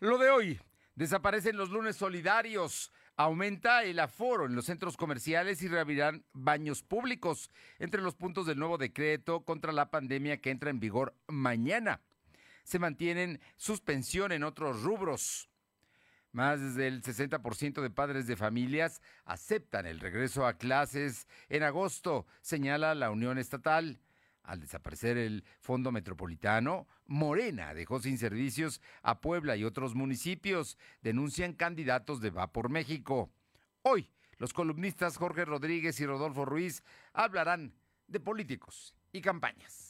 Lo de hoy, desaparecen los lunes solidarios. Aumenta el aforo en los centros comerciales y reabrirán baños públicos entre los puntos del nuevo decreto contra la pandemia que entra en vigor mañana. Se mantienen suspensión en otros rubros. Más del 60% de padres de familias aceptan el regreso a clases en agosto, señala la Unión Estatal. Al desaparecer el Fondo Metropolitano, Morena dejó sin servicios a Puebla y otros municipios, denuncian candidatos de Va por México. Hoy, los columnistas Jorge Rodríguez y Rodolfo Ruiz hablarán de políticos y campañas.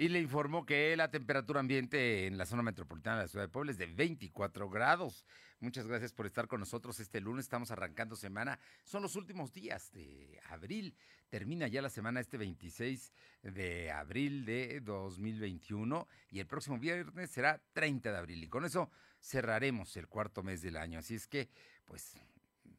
y le informó que la temperatura ambiente en la zona metropolitana de la ciudad de Puebla es de 24 grados. Muchas gracias por estar con nosotros este lunes. Estamos arrancando semana. Son los últimos días de abril. Termina ya la semana este 26 de abril de 2021 y el próximo viernes será 30 de abril. Y con eso cerraremos el cuarto mes del año. Así es que, pues,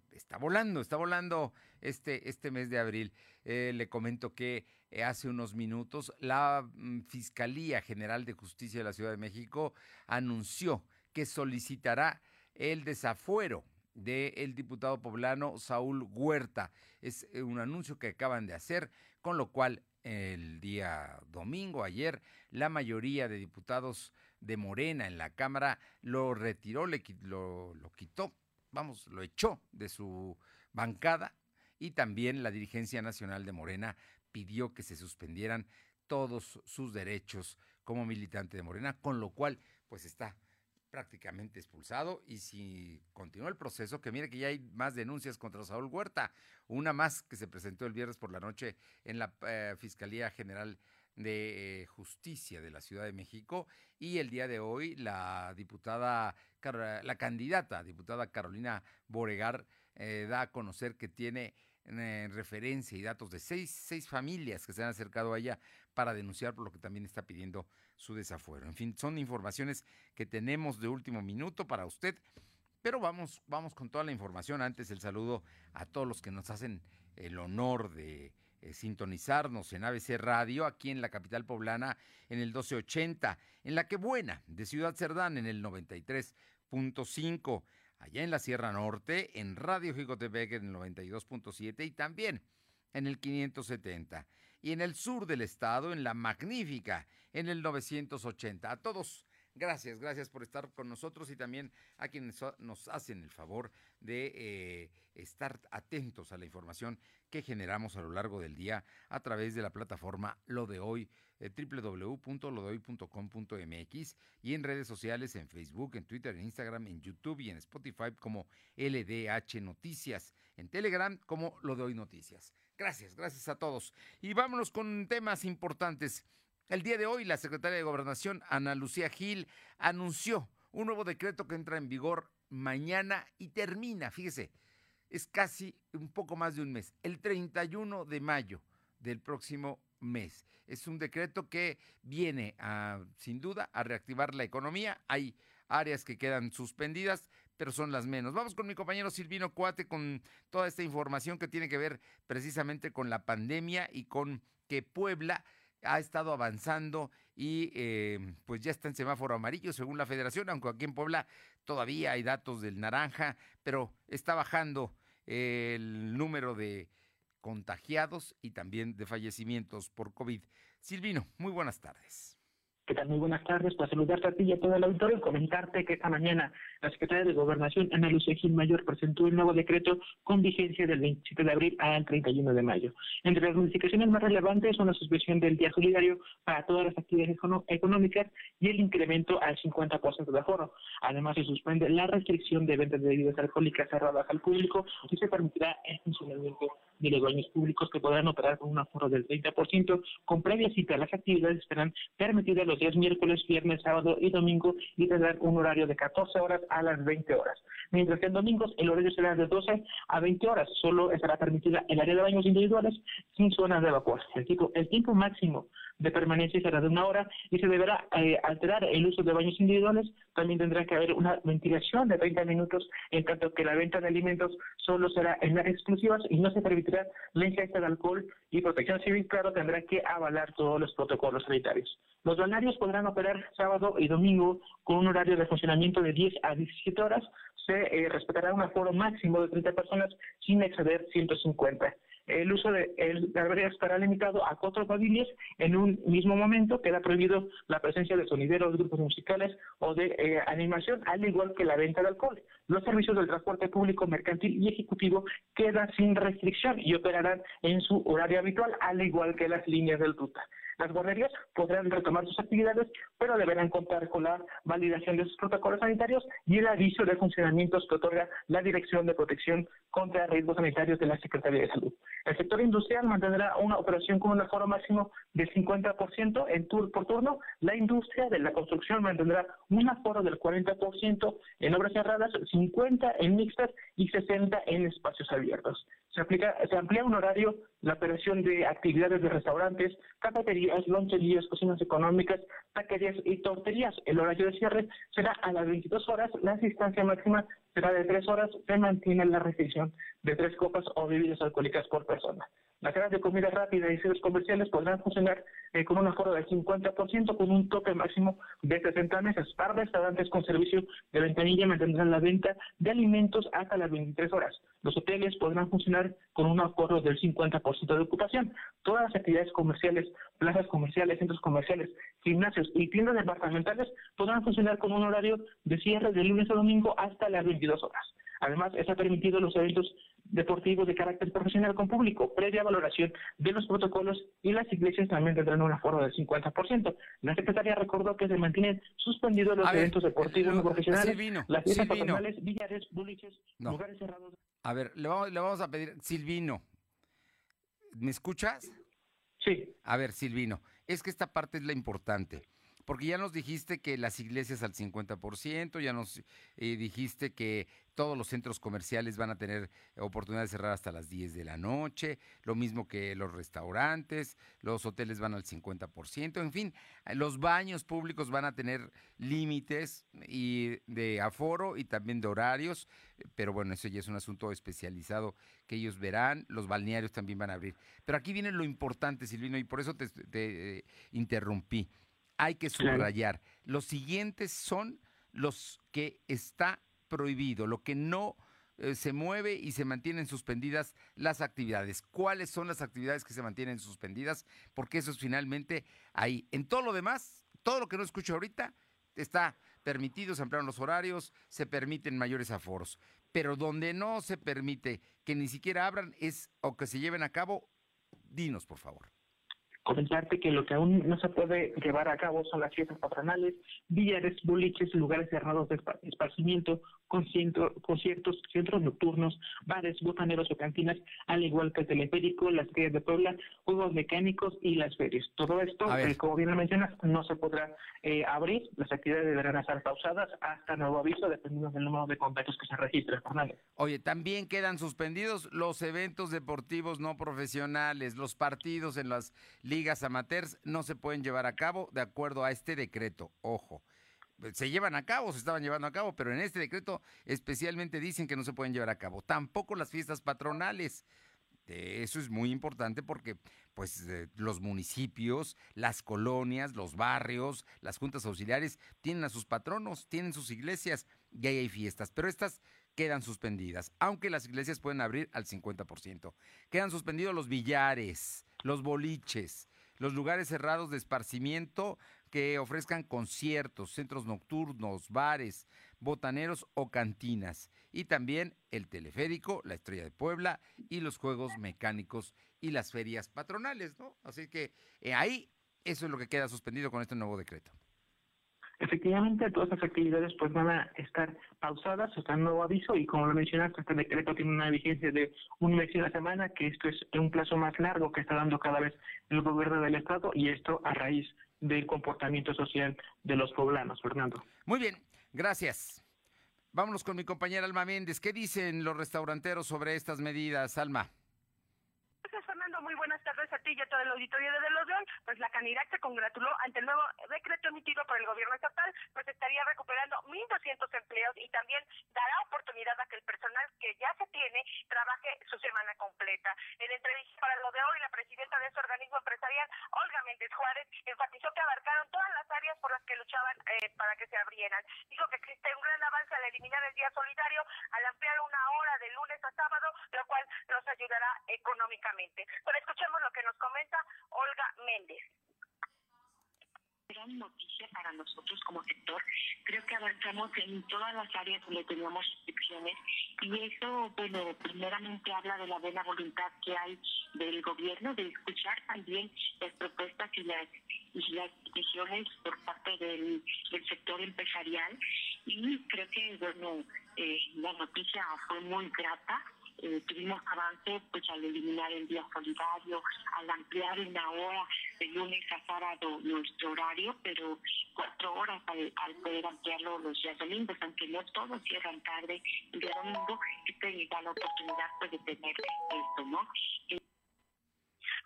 está volando, está volando este, este mes de abril. Eh, le comento que hace unos minutos la mm, Fiscalía General de Justicia de la Ciudad de México anunció que solicitará el desafuero del diputado poblano Saúl Huerta. Es eh, un anuncio que acaban de hacer, con lo cual el día domingo, ayer, la mayoría de diputados de Morena en la Cámara lo retiró, lo, lo quitó, vamos, lo echó de su bancada y también la dirigencia nacional de Morena pidió que se suspendieran todos sus derechos como militante de Morena, con lo cual pues está prácticamente expulsado. Y si continúa el proceso, que mire que ya hay más denuncias contra Saúl Huerta, una más que se presentó el viernes por la noche en la eh, Fiscalía General de eh, Justicia de la Ciudad de México. Y el día de hoy la diputada, la candidata diputada Carolina Boregar eh, da a conocer que tiene en referencia y datos de seis, seis familias que se han acercado a ella para denunciar por lo que también está pidiendo su desafuero. En fin, son informaciones que tenemos de último minuto para usted, pero vamos, vamos con toda la información. Antes el saludo a todos los que nos hacen el honor de eh, sintonizarnos en ABC Radio, aquí en la capital poblana, en el 1280, en la que buena, de Ciudad Cerdán, en el 93.5 allá en la Sierra Norte, en Radio Jicotepec en el 92.7 y también en el 570. Y en el sur del estado, en la Magnífica, en el 980. A todos, gracias, gracias por estar con nosotros y también a quienes nos hacen el favor de eh, estar atentos a la información que generamos a lo largo del día a través de la plataforma Lo de Hoy www.lodoy.com.mx y en redes sociales en Facebook, en Twitter, en Instagram, en YouTube y en Spotify como LDH Noticias, en Telegram como Lo Hoy Noticias. Gracias, gracias a todos. Y vámonos con temas importantes. El día de hoy la secretaria de Gobernación, Ana Lucía Gil, anunció un nuevo decreto que entra en vigor mañana y termina, fíjese, es casi un poco más de un mes, el 31 de mayo del próximo mes. Es un decreto que viene a, sin duda, a reactivar la economía. Hay áreas que quedan suspendidas, pero son las menos. Vamos con mi compañero Silvino Cuate con toda esta información que tiene que ver precisamente con la pandemia y con que Puebla ha estado avanzando y eh, pues ya está en semáforo amarillo según la federación, aunque aquí en Puebla todavía hay datos del naranja, pero está bajando el número de contagiados y también de fallecimientos por COVID. Silvino, muy buenas tardes. ¿Qué tal? Muy buenas tardes. Para saludarte a ti y a todo el auditorio y comentarte que esta mañana la Secretaría de Gobernación, Ana Lucía Gil Mayor, presentó un nuevo decreto con vigencia del 27 de abril al 31 de mayo. Entre las modificaciones más relevantes son la suspensión del día solidario para todas las actividades económicas y el incremento al 50% de aforo. Además, se suspende la restricción de ventas de bebidas alcohólicas cerradas al público y se permitirá el funcionamiento de los baños públicos que podrán operar con un aforo del 30% con previa cita. Las actividades serán permitidas los días miércoles, viernes, sábado y domingo y tendrán un horario de 14 horas a las 20 horas. Mientras que en domingos el horario será de 12 a 20 horas. Solo estará permitida el área de baños individuales sin zonas de vapor. El tiempo, el tiempo máximo de permanencia será de una hora y se deberá eh, alterar el uso de baños individuales. También tendrá que haber una ventilación de 30 minutos, en tanto que la venta de alimentos solo será en áreas exclusivas y no se permitirá la ingesta de alcohol y protección civil, claro, tendrá que avalar todos los protocolos sanitarios. Los balnearios podrán operar sábado y domingo con un horario de funcionamiento de 10 a 17 horas. Se eh, respetará un aforo máximo de 30 personas sin exceder 150 el uso de el albergue estará limitado a cuatro pavilios en un mismo momento. Queda prohibido la presencia de sonideros, grupos musicales o de eh, animación, al igual que la venta de alcohol. Los servicios del transporte público, mercantil y ejecutivo quedan sin restricción y operarán en su horario habitual, al igual que las líneas del ruta. Las guarderías podrán retomar sus actividades, pero deberán contar con la validación de sus protocolos sanitarios y el aviso de funcionamientos que otorga la Dirección de Protección contra Riesgos Sanitarios de la Secretaría de Salud. El sector industrial mantendrá una operación con un aforo máximo del 50% en tur por turno. La industria de la construcción mantendrá un aforo del 40% en obras cerradas, 50 en mixtas y 60 en espacios abiertos. Se, aplica, se amplía un horario la operación de actividades de restaurantes, cafeterías, loncherías, cocinas económicas, taquerías y torterías. El horario de cierre será a las 22 horas, la distancia máxima será de 3 horas, se mantiene la restricción de tres copas o bebidas alcohólicas por persona. Las casas de comida rápida y centros comerciales podrán funcionar eh, con un aforo del 50% con un tope máximo de 60 meses. Para restaurantes con servicio de ventanilla mantendrán la venta de alimentos hasta las 23 horas. Los hoteles podrán funcionar con un aforo del 50% de ocupación. Todas las actividades comerciales, plazas comerciales, centros comerciales, gimnasios y tiendas departamentales podrán funcionar con un horario de cierre de lunes a domingo hasta las 22 horas. Además, está permitido los eventos deportivos de carácter profesional con público, previa valoración de los protocolos y las iglesias también tendrán un aforo del 50%. La secretaria recordó que se mantienen suspendidos los eventos deportivos no profesionales, las fiestas patronales, billares, lugares cerrados. A ver, le vamos, le vamos a pedir, Silvino, ¿me escuchas? Sí. A ver, Silvino, es que esta parte es la importante. Porque ya nos dijiste que las iglesias al 50%, ya nos eh, dijiste que todos los centros comerciales van a tener oportunidad de cerrar hasta las 10 de la noche, lo mismo que los restaurantes, los hoteles van al 50%, en fin, los baños públicos van a tener límites y de aforo y también de horarios, pero bueno, eso ya es un asunto especializado que ellos verán, los balnearios también van a abrir. Pero aquí viene lo importante, Silvino, y por eso te, eh, interrumpí. Hay que subrayar. Los siguientes son los que está prohibido, lo que no eh, se mueve y se mantienen suspendidas las actividades. ¿Cuáles son las actividades que se mantienen suspendidas? Porque eso es finalmente ahí. En todo lo demás, todo lo que no escucho ahorita está permitido, se ampliaron los horarios, se permiten mayores aforos. Pero donde no se permite que ni siquiera abran es o que se lleven a cabo, dinos por favor comentarte que lo que aún no se puede llevar a cabo son las fiestas patronales, billares, boliches, lugares cerrados de esparcimiento, conciertos, centros nocturnos, bares, botaneros o cantinas, al igual que el teleférico, las ferias de Puebla, juegos mecánicos y las ferias. Todo esto, eh, como bien lo mencionas, no se podrá eh, abrir, las actividades deberán estar pausadas hasta nuevo aviso, dependiendo del número de contagios que se registren. Oye, también quedan suspendidos los eventos deportivos no profesionales, los partidos en las ligas amateurs no se pueden llevar a cabo de acuerdo a este decreto. Ojo, se llevan a cabo, se estaban llevando a cabo, pero en este decreto especialmente dicen que no se pueden llevar a cabo. Tampoco las fiestas patronales. Eso es muy importante porque pues eh, los municipios, las colonias, los barrios, las juntas auxiliares tienen a sus patronos, tienen sus iglesias y ahí hay fiestas, pero estas quedan suspendidas, aunque las iglesias pueden abrir al 50%. Quedan suspendidos los billares, los boliches, los lugares cerrados de esparcimiento que ofrezcan conciertos, centros nocturnos, bares, botaneros o cantinas. Y también el teleférico, la Estrella de Puebla y los juegos mecánicos y las ferias patronales, ¿no? Así que eh, ahí eso es lo que queda suspendido con este nuevo decreto. Efectivamente, todas las actividades pues van a estar pausadas hasta el nuevo aviso y como lo mencionaste, este decreto tiene una vigencia de un mes y una semana, que esto es un plazo más largo que está dando cada vez el gobierno del Estado y esto a raíz del comportamiento social de los poblanos, Fernando. Muy bien, gracias. Vámonos con mi compañera Alma Méndez. ¿Qué dicen los restauranteros sobre estas medidas, Alma? Buenas tardes a ti y a todo el auditorio de Los León. Pues la Canirac congratuló ante el nuevo decreto emitido por el gobierno estatal, pues estaría recuperando 1.200 empleos y también dará oportunidad a que el personal que ya se tiene trabaje su semana completa. En entrevista para lo de hoy, la presidenta de ese organismo empresarial, Olga Méndez Juárez, enfatizó que abarcaron todas las áreas por las que luchaban eh, para que se abrieran. Dijo que existe un gran avance al eliminar el día solidario, al ampliar una hora de lunes a sábado, lo cual nos ayudará económicamente. Pero escuchemos lo que nos comenta Olga Méndez. Gran noticia para nosotros como sector. Creo que avanzamos en todas las áreas donde teníamos restricciones y eso, bueno, primeramente habla de la buena voluntad que hay del gobierno de escuchar también las propuestas y las, y las decisiones por parte del, del sector empresarial. Y creo que, bueno, eh, la noticia fue muy grata eh, tuvimos avance pues al eliminar el día solidario, al ampliar una hora de lunes a sábado nuestro horario, pero cuatro horas al, poder ampliarlo los días domingos, aunque no todos cierran tarde el día domingo, da la oportunidad pues, de tener esto, ¿no?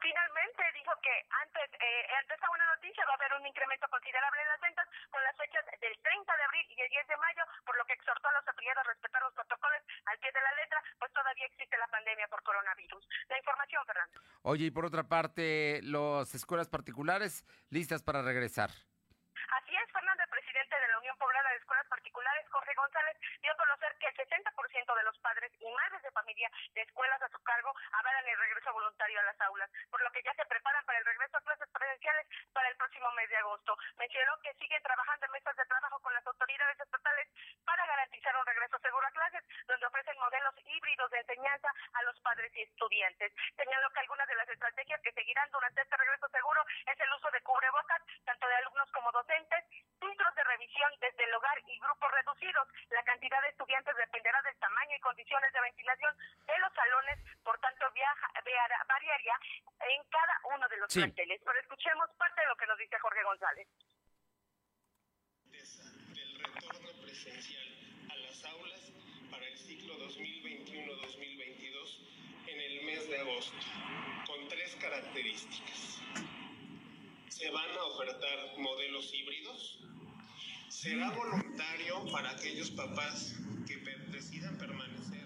Finalmente dijo que antes, eh, ante esta buena noticia va a haber un incremento considerable en las ventas con las fechas del 30 de abril y el 10 de mayo, por lo que exhortó a los afiliados a respetar los protocolos al pie de la letra, pues todavía existe la pandemia por coronavirus. La información, Fernando. Oye, y por otra parte, las escuelas particulares listas para regresar. Así es, Fernando, el presidente de la Unión Poblada de Escuelas Particulares, Jorge González, dio a conocer que el 60% de los padres y madres de familia de escuelas a su cargo avalan el regreso voluntario a las aulas, por lo que ya se preparan para el regreso a clases presenciales para el próximo mes de agosto. Mencionó que siguen trabajando en mesas de trabajo con las autoridades estatales para garantizar un regreso seguro a clases, donde ofrecen modelos híbridos de enseñanza a los padres y estudiantes. Señaló que algunas de las estrategias que seguirán durante este regreso seguro es el uso de cubrebocas, tanto de alumnos como docentes, filtros de revisión desde el hogar y grupos reducidos. La cantidad de estudiantes dependerá del tamaño y condiciones de ventilación de los salones, por tanto viaja, variaría en cada uno de los sí. Pero escuchemos parte de lo que nos dice Jorge González. Del retorno presencial a las aulas para el ciclo 2021-2022 en el mes de agosto, con tres características. Se van a ofertar modelos híbridos, será voluntario para aquellos papás que decidan permanecer.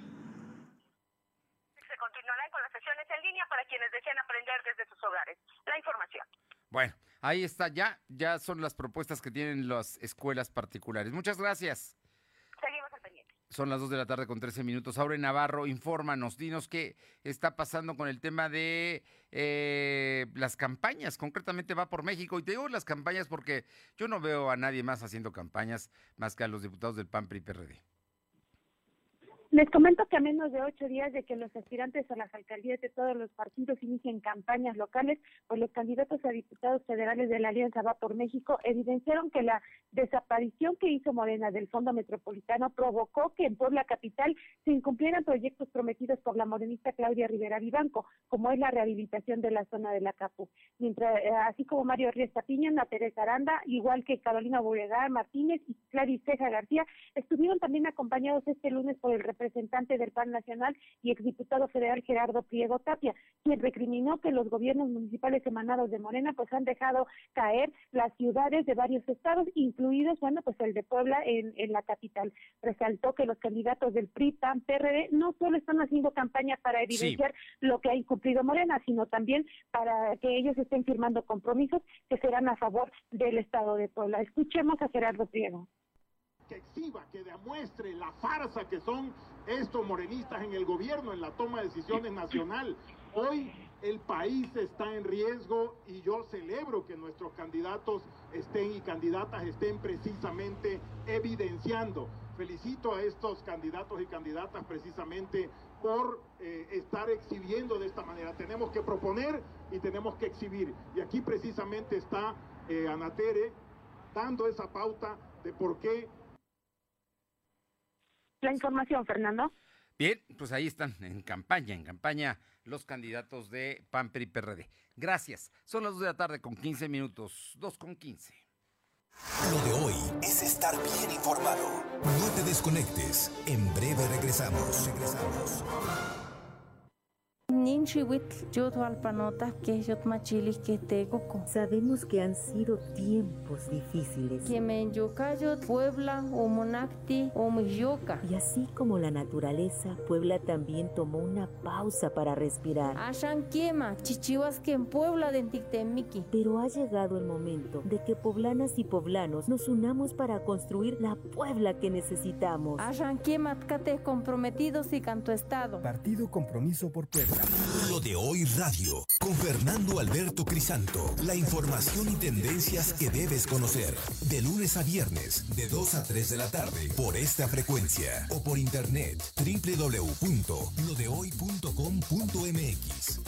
Se continuarán con las sesiones en línea para quienes deseen aprender desde sus hogares. La información. Bueno, ahí está ya, ya son las propuestas que tienen las escuelas particulares. Muchas gracias. Son las 2 de la tarde con 13 minutos. En Navarro, infórmanos, dinos qué está pasando con el tema de eh, las campañas. Concretamente va por México. Y te digo las campañas porque yo no veo a nadie más haciendo campañas más que a los diputados del PAN, PRI, PRD. Les comento que a menos de ocho días de que los aspirantes a las alcaldías de todos los partidos inicien campañas locales, pues los candidatos a diputados federales de la Alianza Va por México evidenciaron que la desaparición que hizo Morena del Fondo Metropolitano provocó que en Puebla Capital se incumplieran proyectos prometidos por la morenista Claudia Rivera Vivanco, como es la rehabilitación de la zona de la Capu. Mientras, eh, así como Mario Riesta Piña, Ana Teresa Aranda, igual que Carolina Buregar Martínez y Clarice Ceja García, estuvieron también acompañados este lunes por el representante del PAN Nacional y exdiputado federal Gerardo Priego Tapia, quien recriminó que los gobiernos municipales emanados de Morena pues han dejado caer las ciudades de varios estados, incluidos, bueno, pues el de Puebla en, en la capital. Resaltó que los candidatos del PRI, PAN, PRD no solo están haciendo campaña para evidenciar sí. lo que ha incumplido Morena, sino también para que ellos estén firmando compromisos que serán a favor del estado de Puebla. Escuchemos a Gerardo Priego que exhiba, que demuestre la farsa que son estos morenistas en el gobierno, en la toma de decisiones nacional. Hoy el país está en riesgo y yo celebro que nuestros candidatos estén y candidatas estén precisamente evidenciando. Felicito a estos candidatos y candidatas precisamente por eh, estar exhibiendo de esta manera. Tenemos que proponer y tenemos que exhibir. Y aquí precisamente está eh, Anatere dando esa pauta de por qué la información, Fernando. Bien, pues ahí están, en campaña, en campaña, los candidatos de PAN, PRI, PRD. Gracias. Son las 2 de la tarde con 15 minutos, 2 con 15. Lo de hoy es estar bien informado. No te desconectes. En breve regresamos. Regresamos. Sabemos que han sido tiempos difíciles. Puebla, Y así como la naturaleza, Puebla también tomó una pausa para respirar. Puebla Pero ha llegado el momento de que poblanas y poblanos nos unamos para construir la Puebla que necesitamos. comprometidos y canto estado. Partido Compromiso por Puebla. De hoy radio, con Fernando Alberto Crisanto. La información y tendencias que debes conocer. De lunes a viernes, de 2 a 3 de la tarde, por esta frecuencia. O por internet, www.lodehoy.com.mx.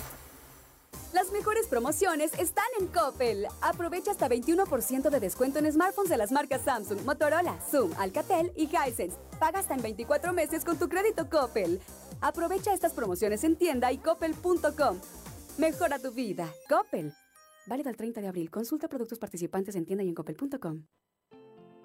Las mejores promociones están en Coppel. Aprovecha hasta 21% de descuento en smartphones de las marcas Samsung, Motorola, Zoom, Alcatel y Hisense. Paga hasta en 24 meses con tu crédito Coppel. Aprovecha estas promociones en tienda y coppel.com. Mejora tu vida. Coppel. Válido el 30 de abril. Consulta productos participantes en tienda y en.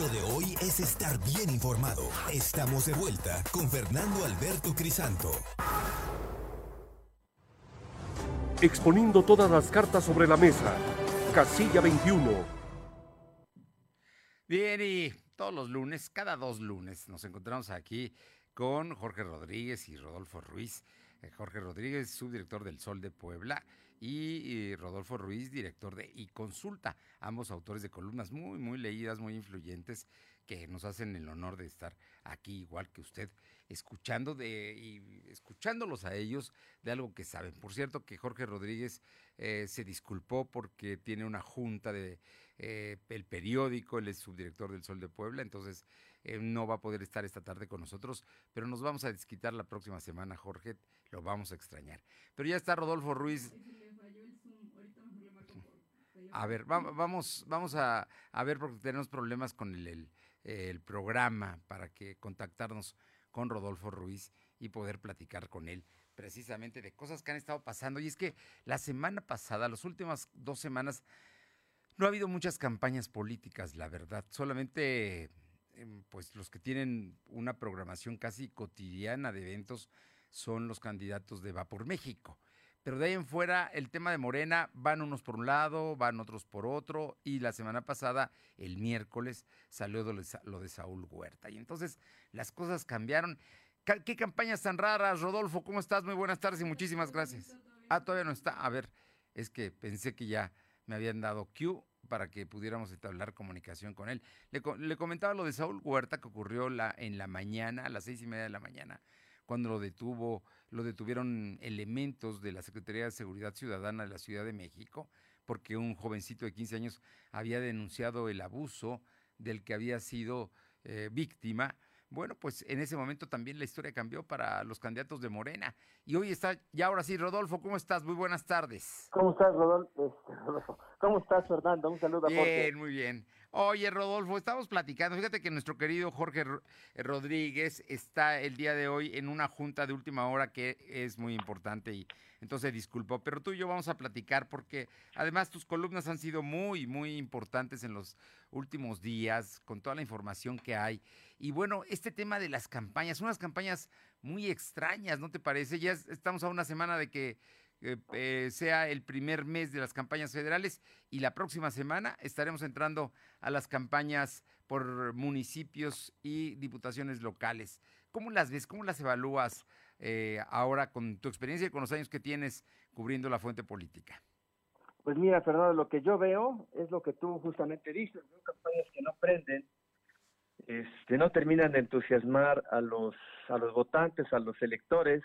Lo de hoy es estar bien informado. Estamos de vuelta con Fernando Alberto Crisanto. Exponiendo todas las cartas sobre la mesa. Casilla 21. Bien, y todos los lunes, cada dos lunes, nos encontramos aquí con Jorge Rodríguez y Rodolfo Ruiz. Eh, Jorge Rodríguez, subdirector del Sol de Puebla, y, Rodolfo Ruiz, director de Y Consulta, ambos autores de columnas muy, muy leídas, muy influyentes, que nos hacen el honor de estar aquí, igual que usted, escuchando de, y escuchándolos a ellos de algo que saben. Por cierto, que Jorge Rodríguez eh, se disculpó porque tiene una junta de eh, el periódico, él es subdirector del Sol de Puebla, entonces eh, no va a poder estar esta tarde con nosotros, pero nos vamos a desquitar la próxima semana, Jorge, lo vamos a extrañar. Pero ya está Rodolfo Ruiz. A ver, vamos, vamos a, ver porque tenemos problemas con el, el, programa para que contactarnos con Rodolfo Ruiz y poder platicar con él precisamente de cosas que han estado pasando. Y es que la semana pasada, las últimas dos semanas, no ha habido muchas campañas políticas, la verdad. Solamente pues los que tienen una programación casi cotidiana de eventos son los candidatos de Va por México. Pero de ahí en fuera, el tema de Morena, van unos por un lado, van otros por otro, y la semana pasada, el miércoles, salió lo de Saúl Huerta. Y entonces las cosas cambiaron. ¿Qué campañas tan raras, Rodolfo? ¿Cómo estás? Muy buenas tardes y muchísimas gracias. Ah, todavía no está. A ver, es que pensé que ya me habían dado cue para que pudiéramos entablar comunicación con él. Le, comentaba lo de Saúl Huerta que ocurrió la, en la mañana, a las seis y media de la mañana, cuando lo detuvo, lo detuvieron elementos de la Secretaría de Seguridad Ciudadana de la Ciudad de México, porque un jovencito de 15 años había denunciado el abuso del que había sido eh, víctima. Bueno, pues en ese momento también la historia cambió para los candidatos de Morena. Y hoy está, ya ahora sí, Rodolfo, ¿cómo estás? Muy buenas tardes. ¿Cómo estás, Rodolfo? ¿Cómo estás, Fernando? Un saludo a Bien, muy bien. Oye, Rodolfo, estamos platicando. Fíjate que nuestro querido Jorge eh, Rodríguez está el día de hoy en una junta de última hora que es muy importante y entonces disculpo. Pero tú y yo vamos a platicar porque además tus columnas han sido muy, muy importantes en los últimos días con toda la información que hay. Y bueno, este tema de las campañas, unas campañas muy extrañas, ¿no te parece? Ya estamos a una semana de que eh, sea el primer mes de las campañas federales y la próxima semana estaremos entrando a las campañas por municipios y diputaciones locales. ¿Cómo las ves? ¿Cómo las evalúas eh, ahora con tu experiencia y con los años que tienes cubriendo la fuente política? Pues mira, Fernando, lo que yo veo es lo que tú justamente dices, campañas que no prenden, este, no terminan de entusiasmar a los, a los votantes, a los electores.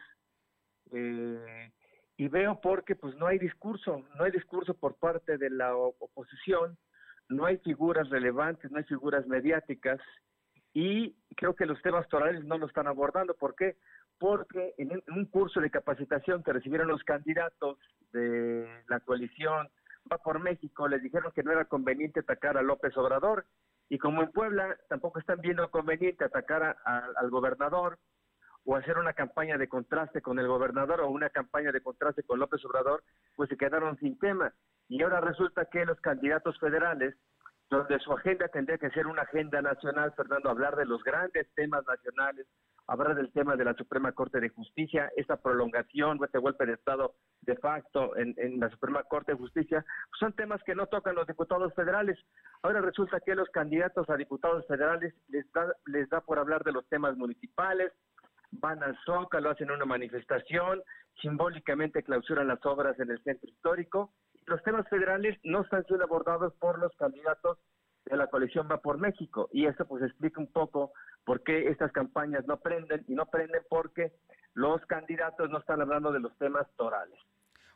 Eh, y veo porque pues no hay discurso, no hay discurso por parte de la oposición, no hay figuras relevantes, no hay figuras mediáticas y creo que los temas torales no lo están abordando. ¿Por qué? Porque en un curso de capacitación que recibieron los candidatos de la coalición Va por México les dijeron que no era conveniente atacar a López Obrador y como en Puebla tampoco están viendo conveniente atacar al gobernador, o hacer una campaña de contraste con el gobernador o una campaña de contraste con López Obrador, pues se quedaron sin tema. Y ahora resulta que los candidatos federales, donde su agenda tendría que ser una agenda nacional, Fernando, hablar de los grandes temas nacionales, hablar del tema de la Suprema Corte de Justicia, esta prolongación, este golpe de Estado de facto en, la Suprema Corte de Justicia, pues son temas que no tocan los diputados federales. Ahora resulta que los candidatos a diputados federales les les da por hablar de los temas municipales, van al Zócalo, hacen una manifestación, simbólicamente clausuran las obras en el centro histórico. Los temas federales no están siendo abordados por los candidatos de la coalición Va por México y eso pues explica un poco por qué estas campañas no prenden y no prenden porque los candidatos no están hablando de los temas torales.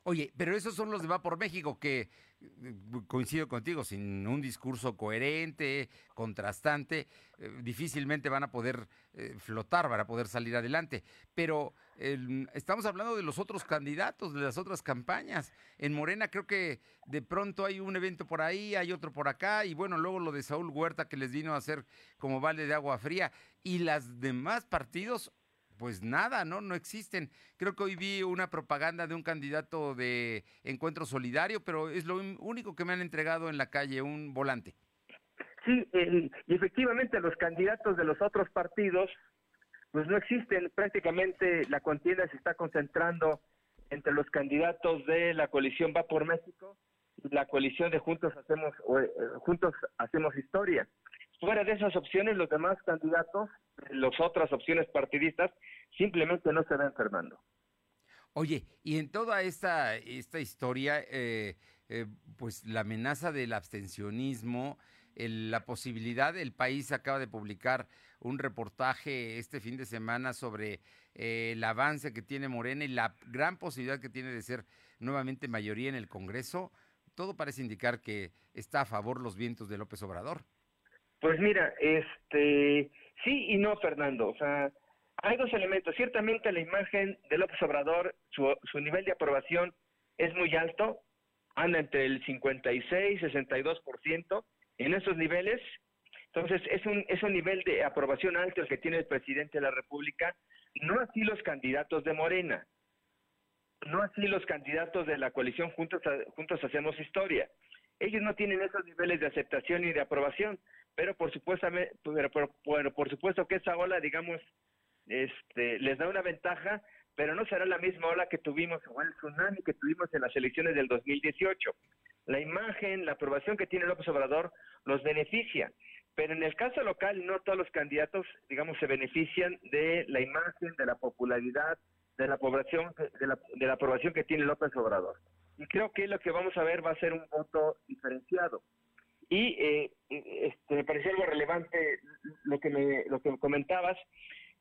Oye, pero esos son los de Va por México, que eh, coincido contigo, sin un discurso coherente, contrastante, eh, difícilmente van a poder eh, flotar, van a poder salir adelante. Pero estamos hablando de los otros candidatos, de las otras campañas. En Morena creo que de pronto hay un evento por ahí, hay otro por acá, y bueno, luego lo de Saúl Huerta que les vino a hacer como vale de agua fría. Y las demás partidos pues nada, ¿no? No existen. Creo que hoy vi una propaganda de un candidato de Encuentro Solidario, pero es lo único que me han entregado en la calle, un volante. Sí, y efectivamente los candidatos de los otros partidos, pues no existen. Prácticamente la contienda se está concentrando entre los candidatos de la coalición Va por México y la coalición de Juntos Hacemos, eh, Juntos Hacemos Historia. Fuera de esas opciones, los demás candidatos, las otras opciones partidistas, simplemente no se ven Fernando. Oye, y en toda esta, esta historia, eh, eh, pues la amenaza del abstencionismo, la posibilidad, el país acaba de publicar un reportaje este fin de semana sobre eh, el avance que tiene Morena y la gran posibilidad que tiene de ser nuevamente mayoría en el Congreso, todo parece indicar que está a favor los vientos de López Obrador. Pues mira, este, sí y no, Fernando. O sea, hay dos elementos. Ciertamente la imagen de López Obrador, su, su nivel de aprobación es muy alto, anda entre el 56 y 62% en esos niveles. Entonces, es un, es un nivel de aprobación alto el que tiene el presidente de la República, no así los candidatos de Morena, no así los candidatos de la coalición Juntos, Juntos Hacemos Historia. Ellos no tienen esos niveles de aceptación y de aprobación pero por supuesto, pero, por supuesto que esa ola, digamos, este, les da una ventaja, pero no será la misma ola que tuvimos o el tsunami que tuvimos en las elecciones del 2018. La imagen, la aprobación que tiene López Obrador los beneficia, pero en el caso local no todos los candidatos, digamos, se benefician de la imagen, de la popularidad, de la población, de la, de la aprobación que tiene López Obrador. Y creo que lo que vamos a ver va a ser un voto diferenciado. Y eh, este, me pareció algo relevante lo que me, lo que comentabas.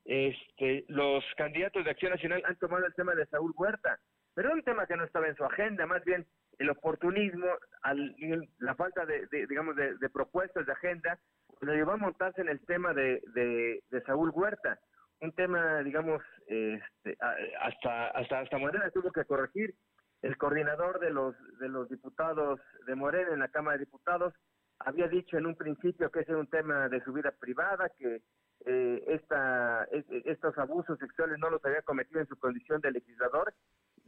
Este, los candidatos de Acción Nacional han tomado el tema de Saúl Huerta, pero era un tema que no estaba en su agenda, más bien el oportunismo, al, la falta de, digamos, de, propuestas de agenda, lo llevó a montarse en el tema de, de, Saúl Huerta, un tema, digamos, este, hasta hasta hasta Morena tuvo que corregir el coordinador de los de los diputados de Morena en la Cámara de Diputados había dicho en un principio que ese era un tema de su vida privada, que eh, esta, estos abusos sexuales no los había cometido en su condición de legislador.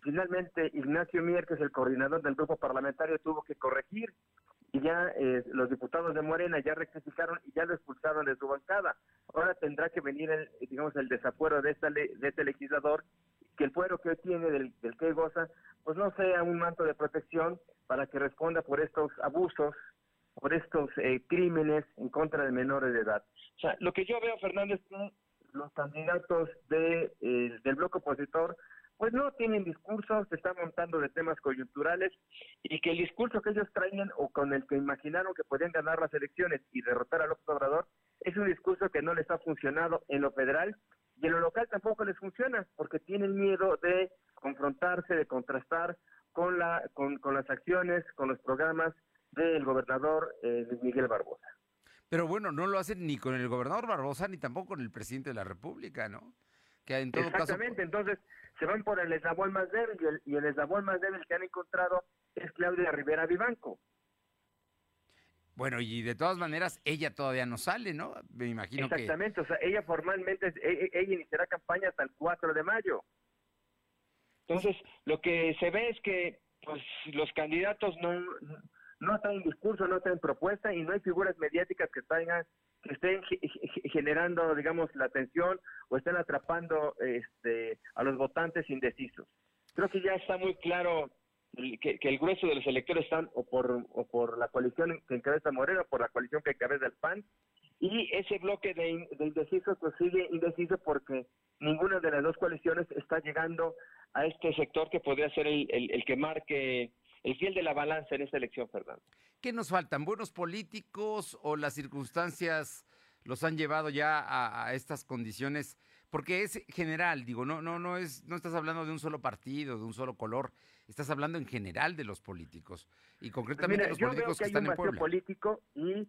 Finalmente, Ignacio Mier, que es el coordinador del grupo parlamentario, tuvo que corregir y ya eh, los diputados de Morena ya rectificaron y ya lo expulsaron de su bancada. Ahora tendrá que venir, el, digamos, el desafuero de, esta de este legislador, que el fuero que hoy tiene, del, del que goza, pues no sea un manto de protección para que responda por estos abusos por estos eh, crímenes en contra de menores de edad. O sea, lo que yo veo, Fernando, es que los candidatos de, eh, del bloque opositor pues no tienen discursos, se están montando de temas coyunturales y que el discurso que ellos traían o con el que imaginaron que podían ganar las elecciones y derrotar al López Obrador es un discurso que no les ha funcionado en lo federal y en lo local tampoco les funciona porque tienen miedo de confrontarse, de contrastar con, la, con, con las acciones, con los programas del gobernador eh, Miguel Barbosa. Pero bueno, no lo hacen ni con el gobernador Barbosa ni tampoco con el presidente de la República, ¿no? Que en todo Exactamente, entonces se van por el eslabón más débil y el, y el eslabón más débil que han encontrado es Claudia Rivera Vivanco. Bueno, y de todas maneras, ella todavía no sale, ¿no? Me imagino Exactamente, o sea, ella formalmente, e, e, ella iniciará campaña hasta el 4 de mayo. Entonces, lo que se ve es que pues los candidatos no, no están en discurso, no están en propuesta y no hay figuras mediáticas que que estén generando, digamos, la atención o estén atrapando este, a los votantes indecisos. Creo que ya está muy claro que, el grueso de los electores están o por, o por la coalición que encabeza Moreno, por la coalición que encabeza el PAN, y ese bloque de, de indecisos pues sigue indeciso porque ninguna de las dos coaliciones está llegando a este sector que podría ser el, el, que marque el fiel de la balanza en esta elección, Fernando. ¿Qué nos faltan? ¿Buenos políticos o las circunstancias los han llevado ya a, a estas condiciones? Porque es general, digo, no, no, no es, no estás hablando de un solo partido, de un solo color, estás hablando en general de los políticos y concretamente de los políticos que, están en Puebla. político y,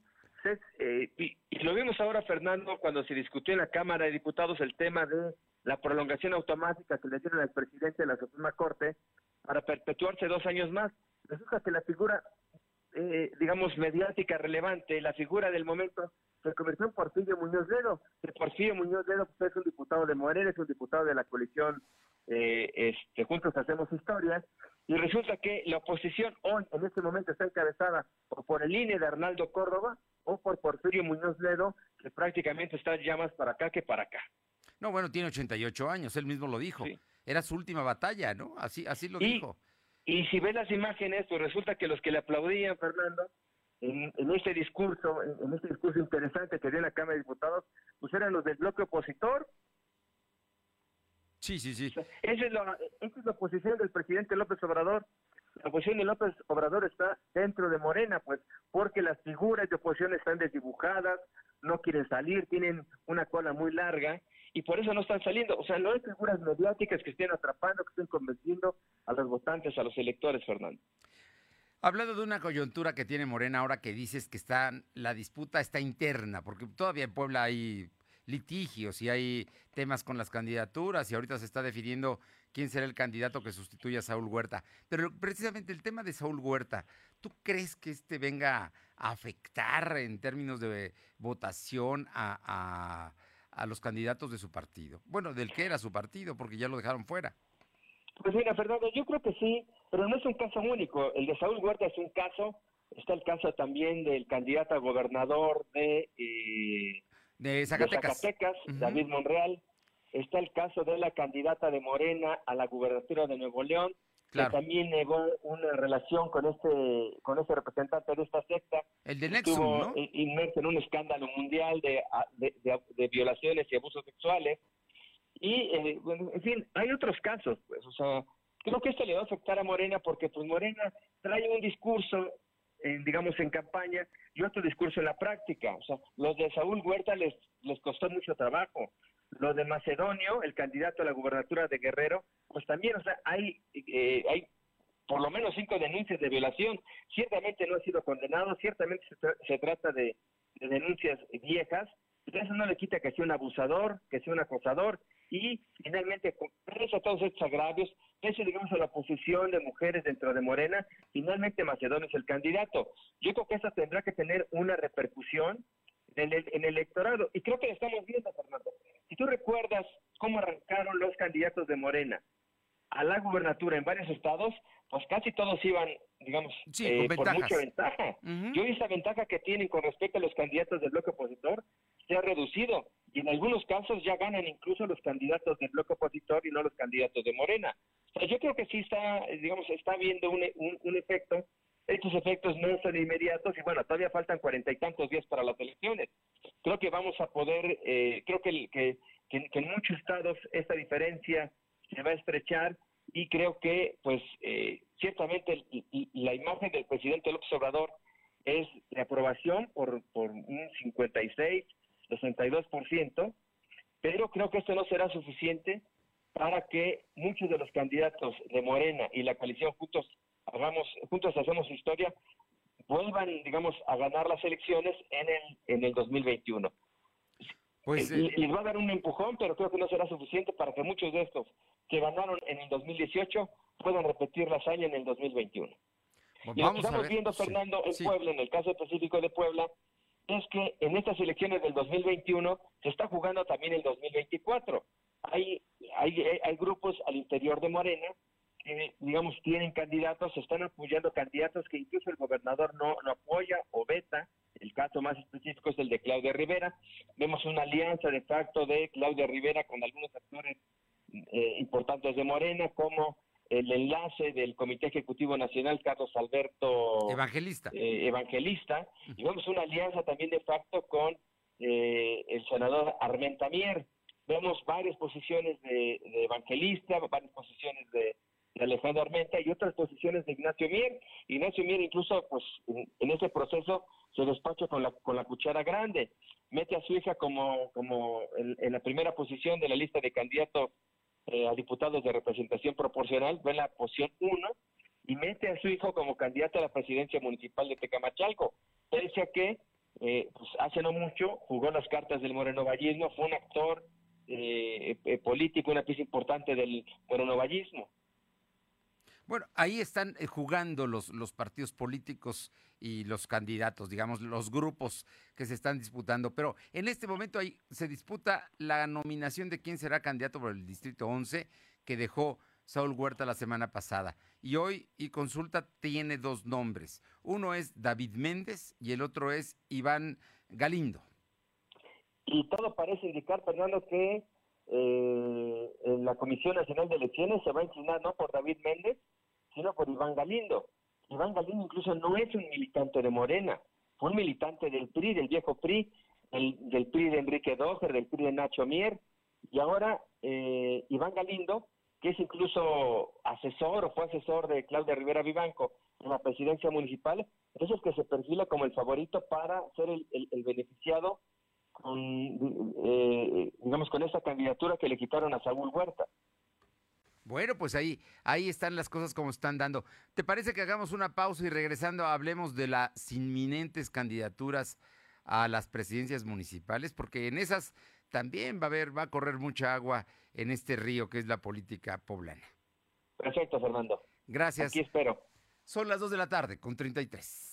eh, y, y, lo vimos ahora, Fernando, cuando se discutió en la Cámara de Diputados el tema de la prolongación automática que le dieron al presidente de la Suprema Corte para perpetuarse dos años más. Resulta que la figura, eh, digamos, mediática relevante, la figura del momento, se convirtió en Porfirio Muñoz Ledo. Porfirio Muñoz Ledo pues, es un diputado de Morena, es un diputado de la coalición eh, este, Juntos Hacemos Historias, y resulta que la oposición hoy, en este momento, está encabezada por el INE de Arnaldo Córdoba o por Porfirio Muñoz Ledo, que prácticamente está ya más para acá que para acá. No, bueno, tiene 88 años, él mismo lo dijo. Era su última batalla, ¿no? Así, así lo dijo. Y si ves las imágenes, pues resulta que los que le aplaudían, Fernando, en, este discurso, en, este discurso interesante que dio en la Cámara de Diputados, pues eran los del bloque opositor. Sí, sí, sí. esa, es la, esa es la posición del presidente López Obrador. La posición de López Obrador está dentro de Morena, pues, porque las figuras de oposición están desdibujadas, no quieren salir, tienen una cola muy larga, y por eso no están saliendo. O sea, no hay figuras mediáticas que estén atrapando, que estén convenciendo a los votantes, a los electores, Fernando. Hablando de una coyuntura que tiene Morena ahora que dices que está, la disputa está interna, porque todavía en Puebla hay litigios y hay temas con las candidaturas y ahorita se está definiendo quién será el candidato que sustituya a Saúl Huerta. Pero precisamente el tema de Saúl Huerta, ¿tú crees que este venga a afectar en términos de votación a a los candidatos de su partido. Bueno, del que era su partido, porque ya lo dejaron fuera. Pues mira, Fernando, yo creo que sí, pero no es un caso único. El de Saúl Huerta es un caso, está el caso también del candidato a gobernador de, eh, de Zacatecas, David Monreal, está el caso de la candidata de Morena a la gubernatura de Nuevo León, que también negó una relación con este con este representante de esta secta. El de Nexum, ¿no? inmerso en un escándalo mundial de, de, violaciones y abusos sexuales. Y, eh, bueno, en fin, hay otros casos, pues, o sea, creo que esto le va a afectar a Morena porque, pues, Morena trae un discurso, digamos, en campaña y otro discurso en la práctica. O sea, los de Saúl Huerta les, les costó mucho trabajo. Lo de Macedonio, el candidato a la gubernatura de Guerrero, pues también, o sea, hay, eh, hay por lo menos cinco denuncias de violación. Ciertamente no ha sido condenado, ciertamente se, trata de, denuncias viejas, pero eso no le quita que sea un abusador, que sea un acosador, y finalmente, pese a todos estos agravios, pese, digamos, a la posición de mujeres dentro de Morena, finalmente Macedonio es el candidato. Yo creo que eso tendrá que tener una repercusión en el, en el electorado, y creo que lo estamos viendo, Fernando. Si tú recuerdas cómo arrancaron los candidatos de Morena a la gubernatura en varios estados, pues casi todos iban, digamos, eh, por mucha ventaja. Yo esa ventaja que tienen con respecto a los candidatos del bloque opositor se ha reducido y en algunos casos ya ganan incluso los candidatos del bloque opositor y no los candidatos de Morena. O sea, yo creo que sí está, digamos, está viendo un, un, efecto. Estos efectos no son inmediatos y bueno, todavía faltan cuarenta y tantos días para las elecciones. Creo que vamos a poder, eh, creo que, que, en muchos estados esta diferencia se va a estrechar y creo que, pues, eh, ciertamente la imagen del presidente López Obrador es de aprobación por, por un 56, 62%, pero creo que esto no será suficiente para que muchos de los candidatos de Morena y la coalición juntos hagamos juntos hacemos historia vuelvan digamos a ganar las elecciones en el en el 2021 pues eh, les va a dar un empujón pero creo que no será suficiente para que muchos de estos que ganaron en el 2018 puedan repetir la hazaña en el 2021 y lo que estamos viendo Fernando en Puebla en el caso específico de Puebla es que en estas elecciones del 2021 se está jugando también el 2024 hay, hay, hay grupos al interior de Morena digamos, tienen candidatos, están apoyando candidatos que incluso el gobernador no, no apoya o veta. El caso más específico es el de Claudia Rivera. Vemos una alianza de facto de Claudia Rivera con algunos actores eh, importantes de Morena, como el enlace del Comité Ejecutivo Nacional, Carlos Alberto Evangelista. Eh, Evangelista. Y vemos una alianza también de facto con eh, el senador Armenta Mier vemos varias posiciones de, Evangelista, varias posiciones de, Alejandro Armenta y otras posiciones de Ignacio Mier. Ignacio Mier incluso pues en, ese proceso se despacha con la, con la cuchara grande, mete a su hija como, como en, la primera posición de la lista de candidatos eh, a diputados de representación proporcional, ve la posición 1 y mete a su hijo como candidato a la presidencia municipal de Tecamachalco, pese a que eh, pues hace no mucho jugó las cartas del morenovallismo, fue un actor eh, eh, político, una pieza importante del morenovallismo. Bueno, ahí están eh, jugando los, los partidos políticos y los candidatos, digamos, los grupos que se están disputando. Pero en este momento ahí se disputa la nominación de quién será candidato por el Distrito 11 que dejó Saúl Huerta la semana pasada. Y hoy y consulta tiene dos nombres. Uno es David Méndez y el otro es Iván Galindo. Y todo parece indicar, Fernando, que eh, la Comisión Nacional de Elecciones se va a inclinar no por David Méndez, sino por Iván Galindo. Iván Galindo incluso no es un militante de Morena, fue un militante del PRI, del viejo PRI, del PRI de Enrique Doger, del PRI de Nacho Mier, y ahora eh, Iván Galindo, que es incluso asesor o fue asesor de Claudia Rivera Vivanco en la presidencia municipal, es que se perfila como el favorito para ser el beneficiado con, eh, digamos, con esa candidatura que le quitaron a Saúl Huerta. Bueno, pues ahí, ahí están las cosas como están dando. ¿Te parece que hagamos una pausa y regresando hablemos de las inminentes candidaturas a las presidencias municipales? Porque en esas también va a haber, va a correr mucha agua en este río que es la política poblana. Perfecto, Fernando. Gracias. Aquí espero. Son las 2 de la tarde con 33.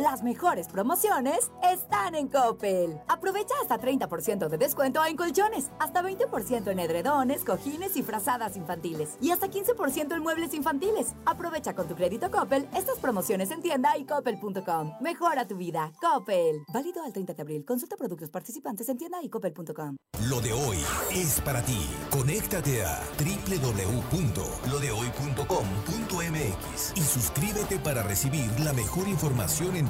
Las mejores promociones están en Coppel. Aprovecha hasta 30% de descuento en colchones, hasta 20% en edredones, cojines y frazadas infantiles y hasta 15% en muebles infantiles. Aprovecha con tu crédito Coppel estas promociones en tienda y coppel.com. Mejora tu vida. Coppel. Válido al 30 de abril. Consulta productos participantes en tienda y coppel.com. Lo de hoy es para ti. Conéctate a www.lodehoy.com.mx y suscríbete para recibir la mejor información en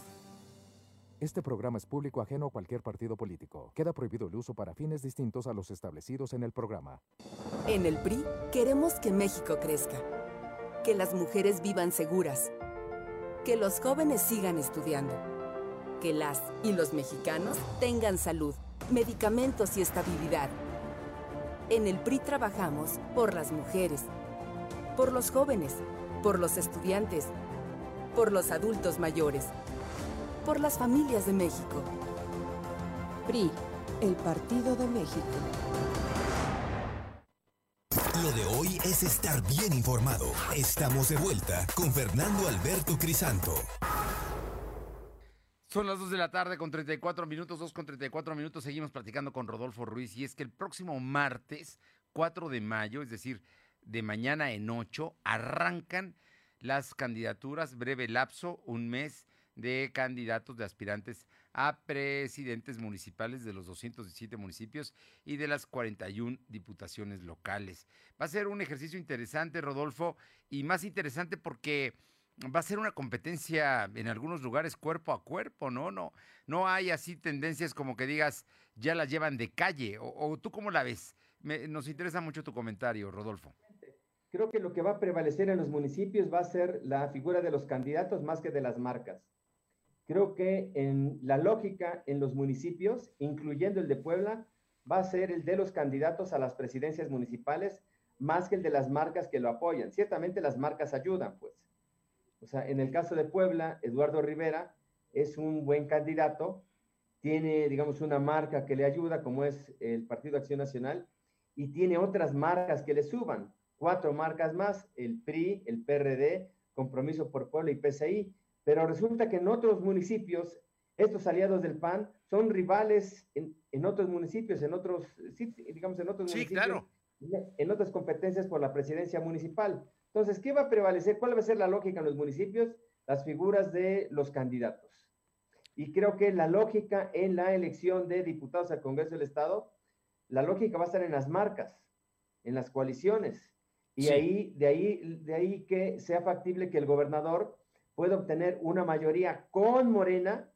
Este programa es público ajeno a cualquier partido político. Queda prohibido el uso para fines distintos a los establecidos en el programa. En el PRI queremos que México crezca, que las mujeres vivan seguras, que los jóvenes sigan estudiando, que las y los mexicanos tengan salud, medicamentos y estabilidad. En el PRI trabajamos por las mujeres, por los jóvenes, por los estudiantes, por los adultos mayores por las familias de México. PRI, el Partido de México. Lo de hoy es estar bien informado. Estamos de vuelta con Fernando Alberto Crisanto. Son las 2 de la tarde con 34 minutos, 2 con 34 minutos. Seguimos platicando con Rodolfo Ruiz y es que el próximo martes, 4 de mayo, es decir, de mañana en 8, arrancan las candidaturas, breve lapso, un mes de candidatos de aspirantes a presidentes municipales de los 217 municipios y de las 41 diputaciones locales. Va a ser un ejercicio interesante, Rodolfo, y más interesante porque va a ser una competencia en algunos lugares cuerpo a cuerpo, ¿no? No, no hay así tendencias como que digas ya las llevan de calle. ¿O, tú cómo la ves? nos interesa mucho tu comentario, Rodolfo. Creo que lo que va a prevalecer en los municipios va a ser la figura de los candidatos más que de las marcas. Creo que en la lógica en los municipios, incluyendo el de Puebla, va a ser el de los candidatos a las presidencias municipales más que el de las marcas que lo apoyan. Ciertamente las marcas ayudan, pues. O sea, en el caso de Puebla, Eduardo Rivera es un buen candidato, tiene, digamos, una marca que le ayuda, como es el Partido Acción Nacional, y tiene otras marcas que le suban, cuatro marcas más, el PRI, el PRD, Compromiso por Puebla y PCI. Pero resulta que en otros municipios, estos aliados del PAN son rivales en, otros municipios, en otros, digamos, en otros sí, claro. en otras competencias por la presidencia municipal. Entonces, ¿qué va a prevalecer? ¿Cuál va a ser la lógica en los municipios? Las figuras de los candidatos. Y creo que la lógica en la elección de diputados al Congreso del Estado, la lógica va a estar en las marcas, en las coaliciones. Y ahí, de ahí, de ahí que sea factible que el gobernador pueda obtener una mayoría con Morena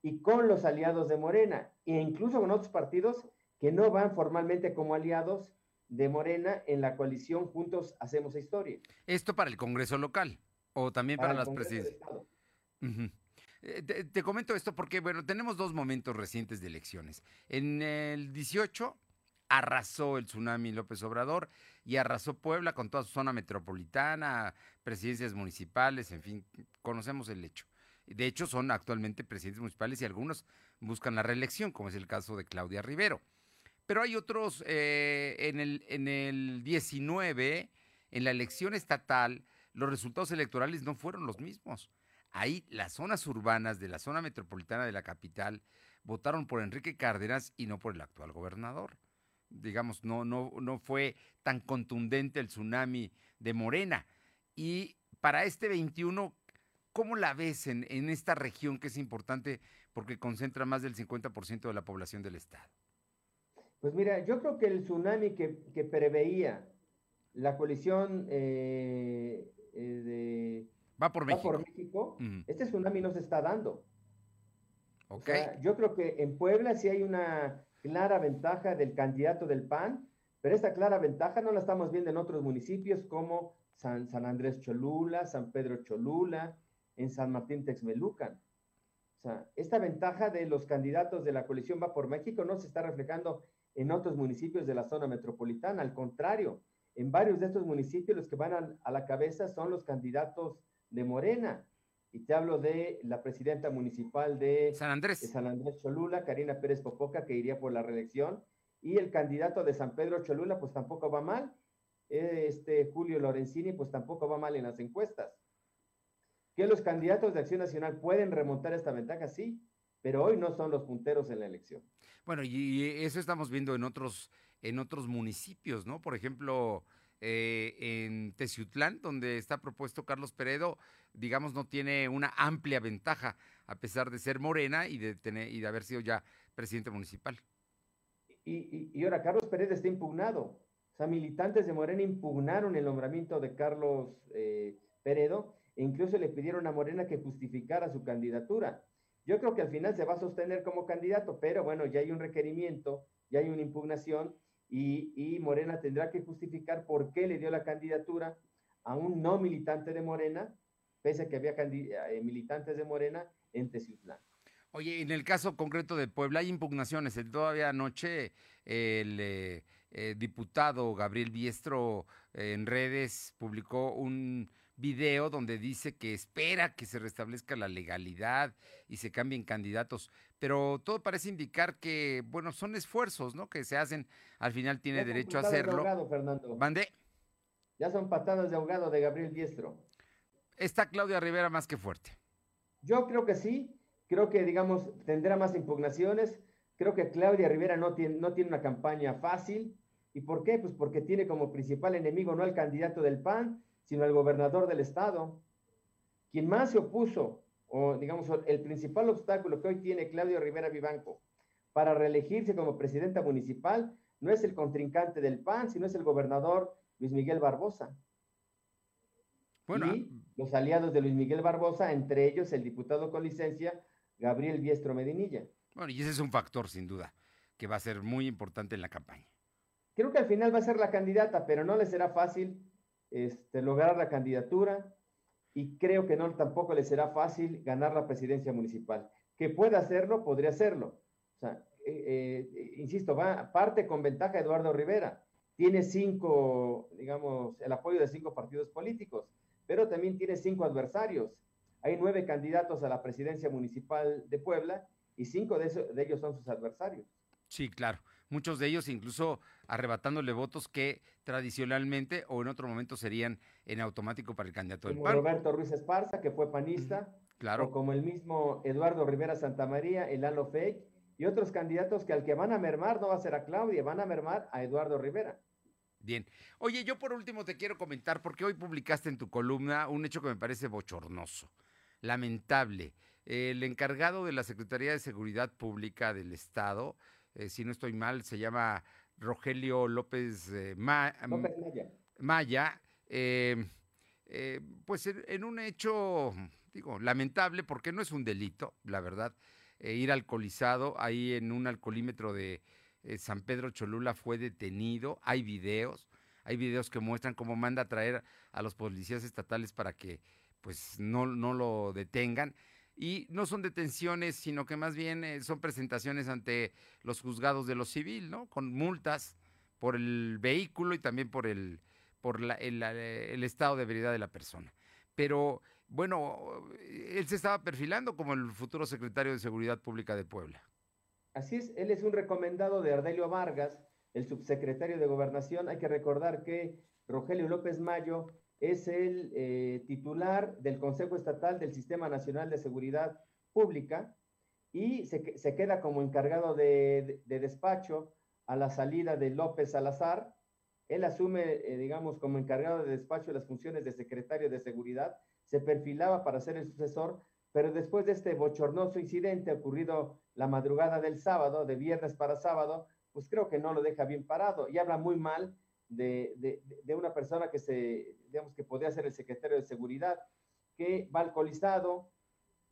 y con los aliados de Morena, e incluso con otros partidos que no van formalmente como aliados de Morena en la coalición Juntos Hacemos Historia. Esto para el Congreso local o también para, las presidencias. Eh, te, comento esto porque, bueno, tenemos dos momentos recientes de elecciones. En el 18 arrasó el tsunami López Obrador y arrasó Puebla con toda su zona metropolitana, presidencias municipales, en fin, conocemos el hecho. De hecho, son actualmente presidentes municipales y algunos buscan la reelección, como es el caso de Claudia Rivero. Pero hay otros, eh, en, el, en el 19, en la elección estatal, los resultados electorales no fueron los mismos. Ahí las zonas urbanas de la zona metropolitana de la capital votaron por Enrique Cárdenas y no por el actual gobernador. Digamos, no, no, no fue tan contundente el tsunami de Morena. Y para este 21, ¿cómo la ves en, en esta región que es importante porque concentra más del 50% de la población del estado? Pues mira, yo creo que el tsunami que, que preveía la coalición eh, eh, de Va por México. por México. Este tsunami no se está dando. yo creo que en Puebla sí hay una clara ventaja del candidato del PAN, pero esta clara ventaja no la estamos viendo en otros municipios como San, San Andrés Cholula, San Pedro Cholula, en San Martín Texmelucan. O sea, esta ventaja de los candidatos de la coalición Va por México no se está reflejando en otros municipios de la zona metropolitana. Al contrario, en varios de estos municipios los que van a la cabeza son los candidatos de Morena. Y te hablo de la presidenta municipal de San Andrés, San Andrés Cholula, Karina Pérez Popoca, que iría por la reelección. Y el candidato de San Pedro Cholula, pues tampoco va mal. Este Julio Lorenzini, pues tampoco va mal en las encuestas. ¿Que los candidatos de Acción Nacional pueden remontar esta ventaja? Sí, pero hoy no son los punteros en la elección. Bueno, y eso estamos viendo en otros, en otros municipios, ¿no? Por ejemplo, eh, en Teciutlán, donde está propuesto Carlos Peredo, digamos, no tiene una amplia ventaja, a pesar de ser morena y de, tener, y de haber sido ya presidente municipal. Y, ahora Carlos Peredo está impugnado. O sea, militantes de Morena impugnaron el nombramiento de Carlos eh, Peredo e incluso le pidieron a Morena que justificara su candidatura. Yo creo que al final se va a sostener como candidato, pero bueno, ya hay un requerimiento, ya hay una impugnación y, Morena tendrá que justificar por qué le dio la candidatura a un no militante de Morena, pese a que había eh, militantes de Morena en Teciutlán. Oye, en el caso concreto de Puebla hay impugnaciones. Todavía anoche el eh, eh, diputado Gabriel Biestro en redes publicó un video donde dice que espera que se restablezca la legalidad y se cambien candidatos pero todo parece indicar que, bueno, son esfuerzos, ¿no? Que se hacen, al final tiene derecho a hacerlo. De ahogado, Fernando. ¿Mandé? Ya son patadas de ahogado de Gabriel Diestro. Está Claudia Rivera más que fuerte. Yo creo que sí, creo que, digamos, tendrá más impugnaciones. Creo que Claudia Rivera no tiene, no tiene una campaña fácil. ¿Y por qué? Pues porque tiene como principal enemigo no al candidato del PAN, sino al gobernador del estado. Quien más se opuso o digamos, el principal obstáculo que hoy tiene Claudio Rivera Vivanco para reelegirse como presidenta municipal no es el contrincante del PAN, sino es el gobernador Luis Miguel Barbosa. Bueno, y los aliados de Luis Miguel Barbosa, entre ellos el diputado con licencia Gabriel Biestro Medinilla. Bueno, y ese es un factor, sin duda, que va a ser muy importante en la campaña. Creo que al final va a ser la candidata, pero no le será fácil este, lograr la candidatura y creo que no tampoco le será fácil ganar la presidencia municipal. Que pueda hacerlo, podría hacerlo. O sea, eh, eh, insisto, va parte con ventaja Eduardo Rivera. Tiene cinco, digamos, el apoyo de cinco partidos políticos, pero también tiene cinco adversarios. Hay nueve candidatos a la presidencia municipal de Puebla y cinco de, de ellos son sus adversarios. Sí, claro. Muchos de ellos incluso arrebatándole votos que tradicionalmente o en otro momento serían en automático para el candidato del PAN. Roberto Ruiz Esparza, que fue panista. Claro. O como el mismo Eduardo Rivera Santamaría, el Alo Fake, y otros candidatos que al que van a mermar no va a ser a Claudia, van a mermar a Eduardo Rivera. Bien. Oye, yo por último te quiero comentar, porque hoy publicaste en tu columna un hecho que me parece bochornoso, lamentable. El encargado de la Secretaría de Seguridad Pública del Estado, eh, si no estoy mal, se llama Rogelio López, eh, Maya. Maya eh, pues en, un hecho, digo, lamentable, porque no es un delito, la verdad, ir alcoholizado ahí en un alcoholímetro de San Pedro Cholula fue detenido, hay videos, hay videos que muestran cómo manda a traer a los policías estatales para que pues no, no lo detengan y no son detenciones, sino que más bien eh, son presentaciones ante los juzgados de lo civil, ¿no? Con multas por el vehículo y también por el por el, estado de veredad de la persona. Pero bueno, él se estaba perfilando como el futuro secretario de Seguridad Pública de Puebla. Así es, él es un recomendado de Ardelio Vargas, el subsecretario de Gobernación. Hay que recordar que Rogelio López Mayo es el eh, titular del Consejo Estatal del Sistema Nacional de Seguridad Pública y se, queda como encargado de, de, despacho a la salida de López Salazar. Él asume, eh, digamos, como encargado de despacho las funciones de secretario de Seguridad, se perfilaba para ser el sucesor, pero después de este bochornoso incidente ocurrido la madrugada del sábado, de viernes para sábado, pues creo que no lo deja bien parado y habla muy mal de, de, una persona que se, digamos, que podría ser el secretario de seguridad, que va alcoholizado,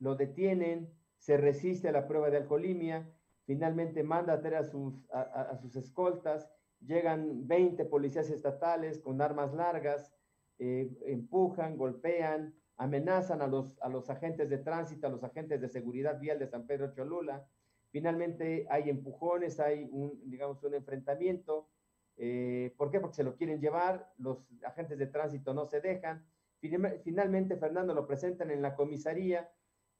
lo detienen, se resiste a la prueba de alcoholimia, finalmente manda a traer a sus, a, sus escoltas, llegan 20 policías estatales con armas largas, eh, empujan, golpean, amenazan a los, a los agentes de tránsito, a los agentes de seguridad vial de San Pedro Cholula. Finalmente hay empujones, hay un, digamos, un enfrentamiento. Eh, ¿Por qué? Porque se lo quieren llevar, los agentes de tránsito no se dejan. Finalmente, Fernando lo presentan en la comisaría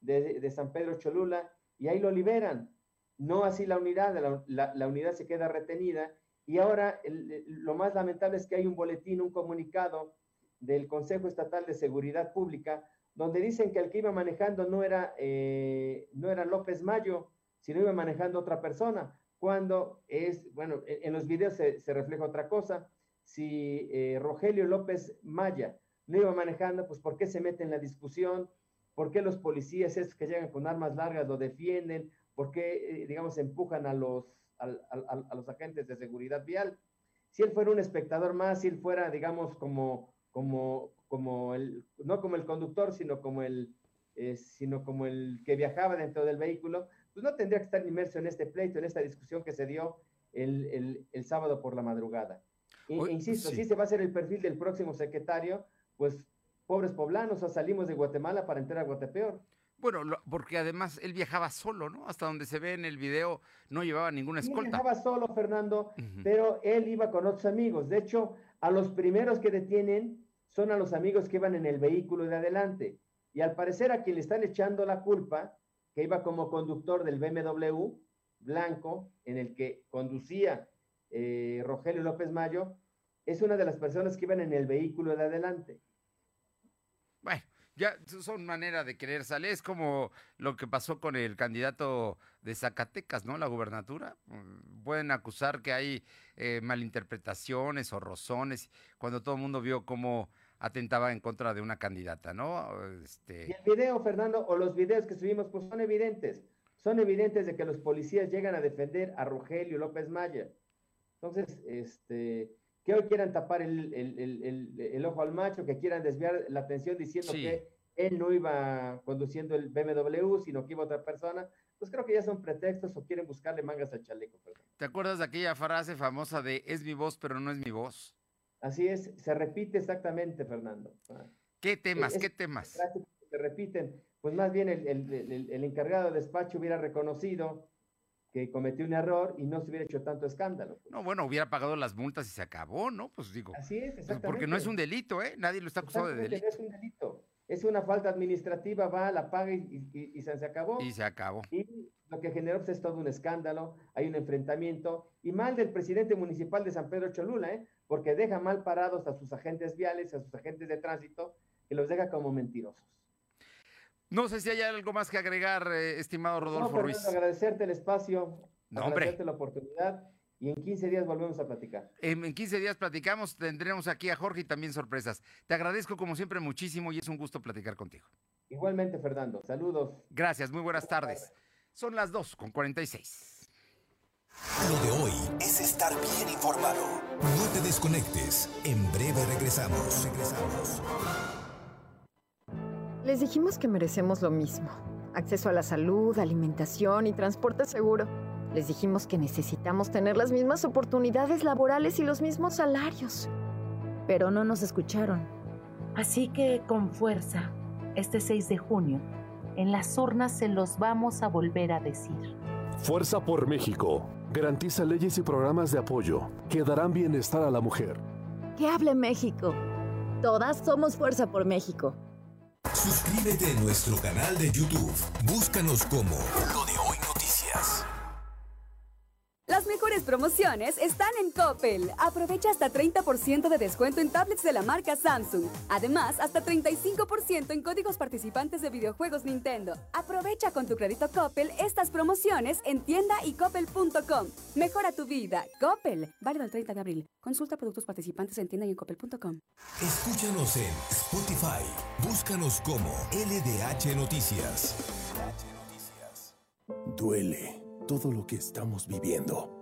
de, San Pedro Cholula y ahí lo liberan. No así la unidad, la, unidad se queda retenida. Y ahora lo más lamentable es que hay un boletín, un comunicado del Consejo Estatal de Seguridad Pública, donde dicen que el que iba manejando no era, eh, no era López Mayo, sino iba manejando otra persona cuando es, bueno, en, los videos se, refleja otra cosa. Si eh, Rogelio López Maya no iba manejando, pues ¿por qué se mete en la discusión? ¿Por qué los policías esos que llegan con armas largas lo defienden? ¿Por qué, eh, digamos, empujan a los, a, los agentes de seguridad vial? Si él fuera un espectador más, si él fuera, digamos, como, como, como el, no como el conductor, sino como el, eh, sino como el que viajaba dentro del vehículo, pues no tendría que estar inmerso en este pleito, en esta discusión que se dio el, sábado por la madrugada. E, insisto, si se va a ser el perfil del próximo secretario, pues pobres poblanos, o salimos de Guatemala para entrar a Guatepeor. Bueno, porque además él viajaba solo, ¿no? Hasta donde se ve en el video, no llevaba ninguna escolta. viajaba solo, Fernando, pero él iba con otros amigos. De hecho, a los primeros que detienen son a los amigos que iban en el vehículo de adelante. Y al parecer a quien le están echando la culpa que iba como conductor del BMW blanco en el que conducía eh, Rogelio López Mayo, es una de las personas que iban en el vehículo de adelante. Bueno, ya son manera de querer salir. Es como lo que pasó con el candidato de Zacatecas, ¿no? La gubernatura. Mm, pueden acusar que hay eh, malinterpretaciones o rozones. Cuando todo el mundo vio cómo atentaba en contra de una candidata, ¿no? Este... Y el video, Fernando, o los videos que subimos, pues son evidentes. Son evidentes de que los policías llegan a defender a Rogelio López Mayer. Entonces, este, que hoy quieran tapar el, el, el, el, ojo al macho, que quieran desviar la atención diciendo que él no iba conduciendo el BMW, sino que iba otra persona, pues creo que ya son pretextos o quieren buscarle mangas al chaleco. ¿Te acuerdas de aquella frase famosa de es mi voz, pero no es mi voz? Así es, se repite exactamente, Fernando. Ah. ¿Qué temas? ¿Qué temas? Se repiten. Pues más bien el, el, el, encargado de despacho hubiera reconocido que cometió un error y no se hubiera hecho tanto escándalo. Pues. No, bueno, hubiera pagado las multas y se acabó, ¿no? Pues digo. Así es, pues, exactamente. porque no es un delito, ¿eh? Nadie lo está acusado de delito. No es un delito. Es una falta administrativa, va, la paga y, y, se, acabó. Y se acabó. Y lo que generó pues, es todo un escándalo, hay un enfrentamiento, y mal del presidente municipal de San Pedro Cholula, ¿eh? Porque deja mal parados a sus agentes viales, a sus agentes de tránsito, que los deja como mentirosos. No sé si hay algo más que agregar, eh, estimado Rodolfo no, Ruiz. agradecerte el espacio, no, agradecerte la oportunidad y en 15 días volvemos a platicar. En, en, 15 días platicamos, tendremos aquí a Jorge y también sorpresas. Te agradezco como siempre muchísimo y es un gusto platicar contigo. Igualmente, Fernando. Saludos. Gracias, muy buenas, tardes. Son las 2 con 46. Lo de hoy es estar bien informado. No te desconectes. En breve regresamos. Regresamos. Les dijimos que merecemos lo mismo. Acceso a la salud, alimentación y transporte seguro. Les dijimos que necesitamos tener las mismas oportunidades laborales y los mismos salarios. Pero no nos escucharon. Así que con fuerza, este 6 de junio, en las urnas se los vamos a volver a decir. Fuerza por México. Garantiza leyes y programas de apoyo que darán bienestar a la mujer. Que hable México. Todas somos Fuerza por México. Suscríbete a nuestro canal de YouTube. Búscanos como mejores promociones están en Coppel. Aprovecha hasta 30% de descuento en tablets de la marca Samsung. Además, hasta 35% en códigos participantes de videojuegos Nintendo. Aprovecha con tu crédito Coppel estas promociones en tienda y coppel.com. Mejora tu vida. Coppel. Válido el 30 de abril. Consulta productos participantes en tienda y en coppel.com. Escúchanos en Spotify. Búscanos como LDH Noticias. Duele todo lo que estamos viviendo.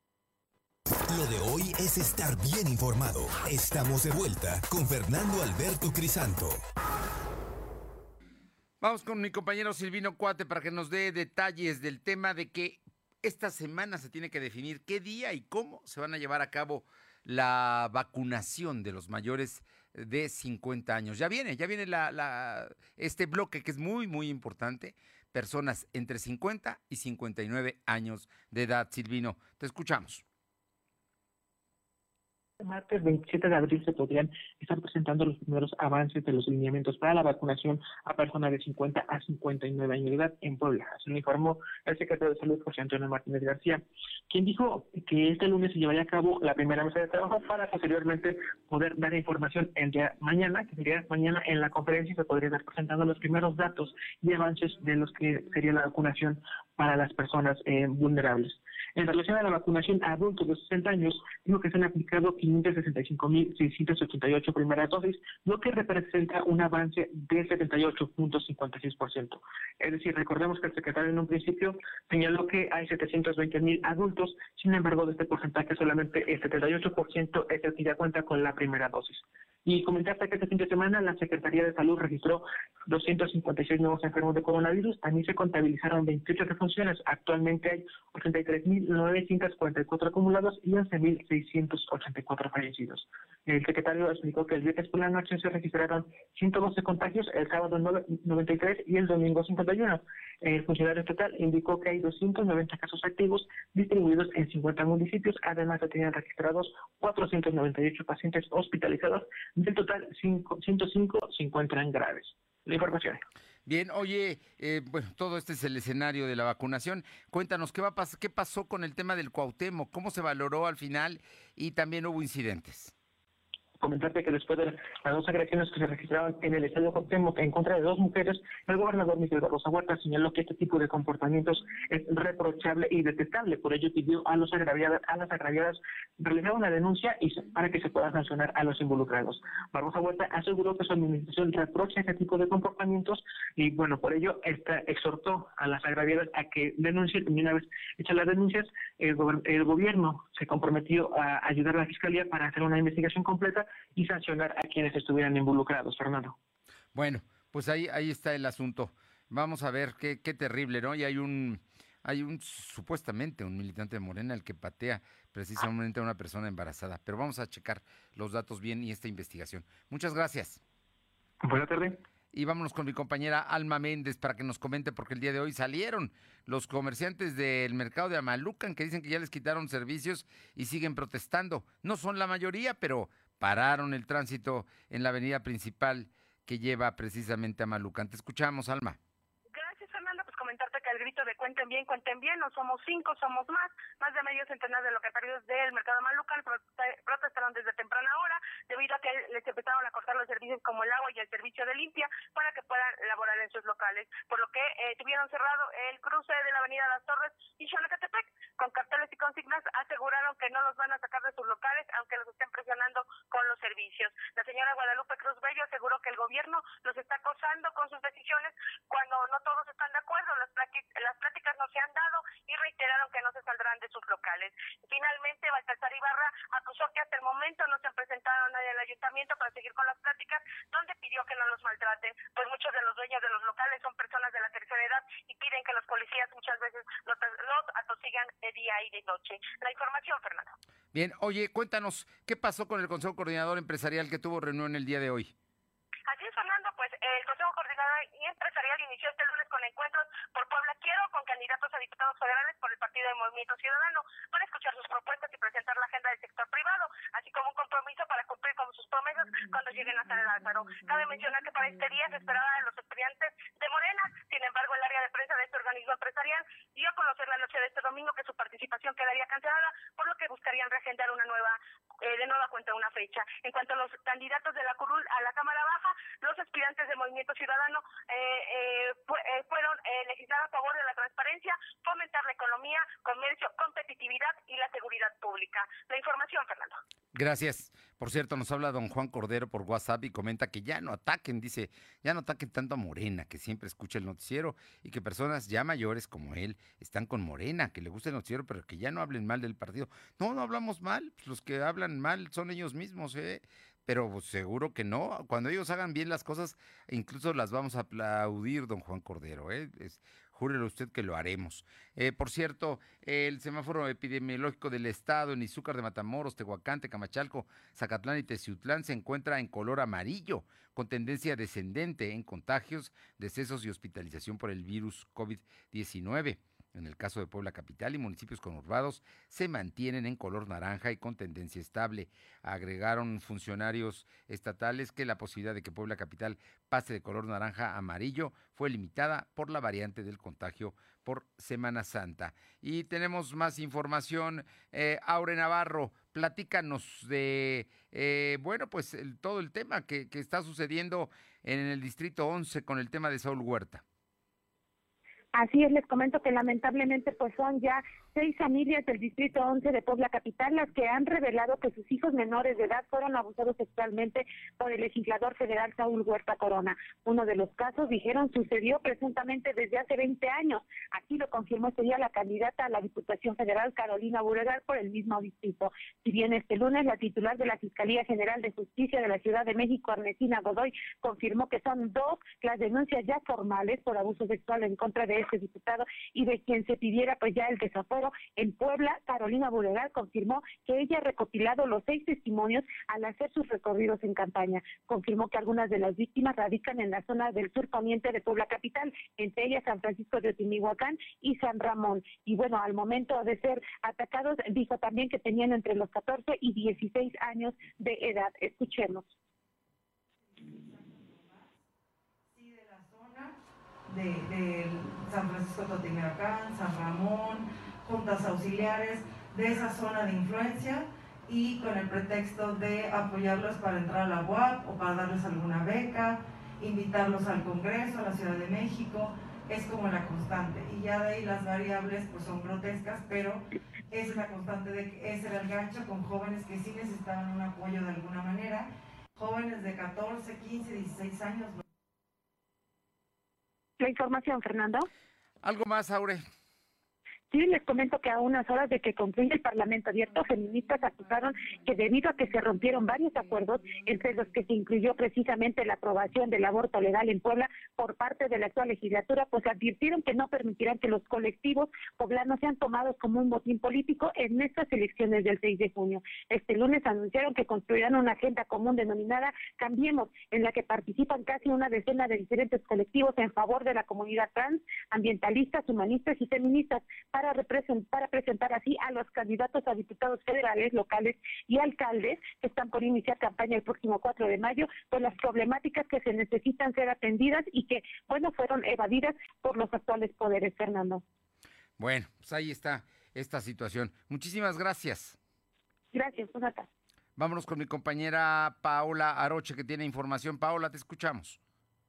Lo de hoy es estar bien informado. Estamos de vuelta con Fernando Alberto Crisanto. Vamos con mi compañero Silvino Cuate para que nos dé detalles del tema de que esta semana se tiene que definir qué día y cómo se van a llevar a cabo la vacunación de los mayores de 50 años. Ya viene, ya viene este bloque que es muy, muy importante. Personas entre 50 y 59 años de edad. Silvino, te escuchamos martes 27 de abril se podrían estar presentando los primeros avances de los lineamientos para la vacunación a personas de 50 a 59 años de edad en Puebla. Así lo informó el secretario de Salud, José Antonio Martínez García, quien dijo que este lunes se llevaría a cabo la primera mesa de trabajo para posteriormente poder dar información el día mañana, que sería mañana en la conferencia se podría estar presentando los primeros datos y avances de los que sería la vacunación para las personas eh, vulnerables. En relación a la vacunación a adultos de 60 años, dijo que se han aplicado 565.688 primeras dosis, lo que representa un avance del 78.56%. Es decir, recordemos que el secretario en un principio señaló que hay 720.000 adultos, sin embargo, de este porcentaje solamente el 78% es el que ya cuenta con la primera dosis. Y comentarte que este fin de semana la Secretaría de Salud registró 256 nuevos enfermos de coronavirus. También se contabilizaron 28 defunciones. Actualmente hay 83.944 acumulados y 11.684 fallecidos. El secretario explicó que el viernes por la noche se registraron 112 contagios, el sábado 93 y el domingo 51. El funcionario estatal indicó que hay 290 casos activos distribuidos en 50 municipios. Además, se tenían registrados 498 pacientes hospitalizados del total, 105 se encuentran graves. La información. Bien, oye, eh, bueno, todo este es el escenario de la vacunación. Cuéntanos, ¿qué, va ¿qué pasó con el tema del Cuauhtémoc? ¿Cómo se valoró al final? Y también hubo incidentes comentarte que después de las dos agresiones que se registraron en el estadio Cuauhtémoc en contra de dos mujeres, el gobernador Miguel Barroso Huerta señaló que este tipo de comportamientos es reprochable y detestable. Por ello pidió a los agraviadas, a las agraviadas realizar una denuncia y para que se pueda sancionar a los involucrados. Barroso Huerta aseguró que su administración reprocha este tipo de comportamientos y bueno, por ello esta, exhortó a las agraviadas a que denuncien y una vez hechas las denuncias, el, el gobierno se comprometió a ayudar a la fiscalía para hacer una investigación completa y sancionar a quienes estuvieran involucrados, Fernando. Bueno, pues ahí, ahí está el asunto. Vamos a ver qué, qué terrible, ¿no? Y hay un, hay un supuestamente un militante de Morena el que patea precisamente a una persona embarazada. Pero vamos a checar los datos bien y esta investigación. Muchas gracias. Buenas tardes. Y vámonos con mi compañera Alma Méndez para que nos comente, porque el día de hoy salieron los comerciantes del mercado de Amalucan que dicen que ya les quitaron servicios y siguen protestando. No son la mayoría, pero pararon el tránsito en la avenida principal que lleva precisamente a Malucan. Te escuchamos, Alma que el grito de cuenten bien, cuenten bien, no somos cinco, somos más, más de medio centenar de locatarios del mercado Malucal protestaron desde temprana hora debido a que les empezaron a cortar los servicios como el agua y el servicio de limpia para que puedan laborar en sus locales, por lo que eh, tuvieron cerrado el cruce de la avenida Las Torres y Xonacatepec con carteles y consignas aseguraron que no los van a sacar de sus locales aunque los estén presionando con los servicios. La señora Guadalupe Cruz Bello aseguró que el gobierno los está acosando con sus decisiones cuando no todos están de acuerdo las, pláticas no se han dado y reiteraron que no se saldrán de sus locales. Finalmente, Baltasar Ibarra acusó que hasta el momento no se han al ayuntamiento para seguir con las pláticas, donde pidió que no los maltraten, pues muchos de los dueños de los locales son personas de la tercera edad y piden que los policías muchas veces los, los atosigan de día y de noche. La información, Fernando. Bien, oye, cuéntanos, ¿qué pasó con el Consejo Coordinador Empresarial que tuvo reunión el día de hoy? Así es, Fernando, el Consejo Coordinador y Empresarial inició este lunes con encuentros por Puebla Quiero con candidatos a diputados federales por el Partido de Movimiento Ciudadano para escuchar sus propuestas y presentar la agenda del sector privado, así como un compromiso para cumplir con sus promesas cuando lleguen a San Lázaro. Cabe mencionar que para este día se esperaba de los estudiantes de Morena, sin embargo el área de prensa de este organismo empresarial dio a conocer la noche de este domingo que su participación quedaría cancelada, por lo que buscarían reagendar una nueva eh, de nueva cuenta una fecha. En cuanto a los candidatos de la curul a la Cámara Baja, los aspirantes de Movimiento Ciudadano eh, eh, eh fueron eh, legislar a favor de la transparencia, fomentar la economía, comercio, competitividad y la seguridad pública. La información, Fernando. Gracias. Por cierto, nos habla don Juan Cordero por WhatsApp y comenta que ya no ataquen, dice, ya no ataquen tanto a Morena, que siempre escucha el noticiero y que personas ya mayores como él están con Morena, que le gusta el noticiero, pero que ya no hablen mal del partido. No, no hablamos mal, pues los que hablan mal son ellos mismos, ¿eh? pero pues, seguro que no. Cuando ellos hagan bien las cosas, incluso las vamos a aplaudir, don Juan Cordero. ¿eh? Júrelo usted que lo haremos. Eh, por cierto, el semáforo epidemiológico del estado en Izúcar de Matamoros, Tehuacán, Tecamachalco, Zacatlán y Teciutlán se encuentra en color amarillo, con tendencia descendente en contagios, decesos y hospitalización por el virus COVID-19. En el caso de Puebla Capital y municipios conurbados se mantienen en color naranja y con tendencia estable. Agregaron funcionarios estatales que la posibilidad de que Puebla Capital pase de color naranja a amarillo fue limitada por la variante del contagio por Semana Santa. Y tenemos más información. Eh, Aure Navarro, platícanos de, eh, bueno, pues todo el tema que, que está sucediendo en el Distrito 11 con el tema de Saúl Huerta. Así es, les comento que lamentablemente pues son ya seis familias del Distrito 11 de Puebla Capital las que han revelado que sus hijos menores de edad fueron abusados sexualmente por el legislador federal Saúl Huerta Corona. Uno de los casos, dijeron, sucedió presuntamente desde hace 20 años. Aquí lo confirmó este día la candidata a la Diputación Federal Carolina Buregar por el mismo distrito. Si bien este lunes la titular de la Fiscalía General de Justicia de la Ciudad de México, Ernestina Godoy, confirmó que son dos las denuncias ya formales por abuso sexual en contra de este diputado y de quien se pidiera pues ya el desafuero en Puebla, Carolina Buregal confirmó que ella ha recopilado los seis testimonios al hacer sus recorridos en campaña. Confirmó que algunas de las víctimas radican en la zona del sur poniente de Puebla capital, entre ellas San Francisco de Timihuacán y San Ramón. Y bueno, al momento de ser atacados, dijo también que tenían entre los 14 y 16 años de edad. Escuchemos. de, de San Francisco Totimeracán, San Ramón, juntas auxiliares de esa zona de influencia y con el pretexto de apoyarlos para entrar a la UAP o para darles alguna beca, invitarlos al Congreso, a la Ciudad de México, es como la constante. Y ya de ahí las variables pues son grotescas, pero esa es la constante de que ese era el gancho con jóvenes que sí necesitaban un apoyo de alguna manera, jóvenes de 14, 15, 16 años. La información, Fernando. ¿Algo más, Aure? Sí, les comento que a unas horas de que concluye el Parlamento abierto, feministas acusaron que debido a que se rompieron varios acuerdos, entre los que se incluyó precisamente la aprobación del aborto legal en Puebla por parte de la actual legislatura, pues advirtieron que no permitirán que los colectivos poblanos sean tomados como un botín político en estas elecciones del 6 de junio. Este lunes anunciaron que construirán una agenda común denominada Cambiemos, en la que participan casi una decena de diferentes colectivos en favor de la comunidad trans, ambientalistas, humanistas y feministas representar, presentar así a los candidatos a diputados federales, locales y alcaldes que están por iniciar campaña el próximo 4 de mayo con las problemáticas que se necesitan ser atendidas y que, bueno, fueron evadidas por los actuales poderes, Fernando. Bueno, pues ahí está esta situación. Muchísimas gracias. Gracias, Jonathan. Vámonos con mi compañera Paola Aroche que tiene información. Paola, te escuchamos.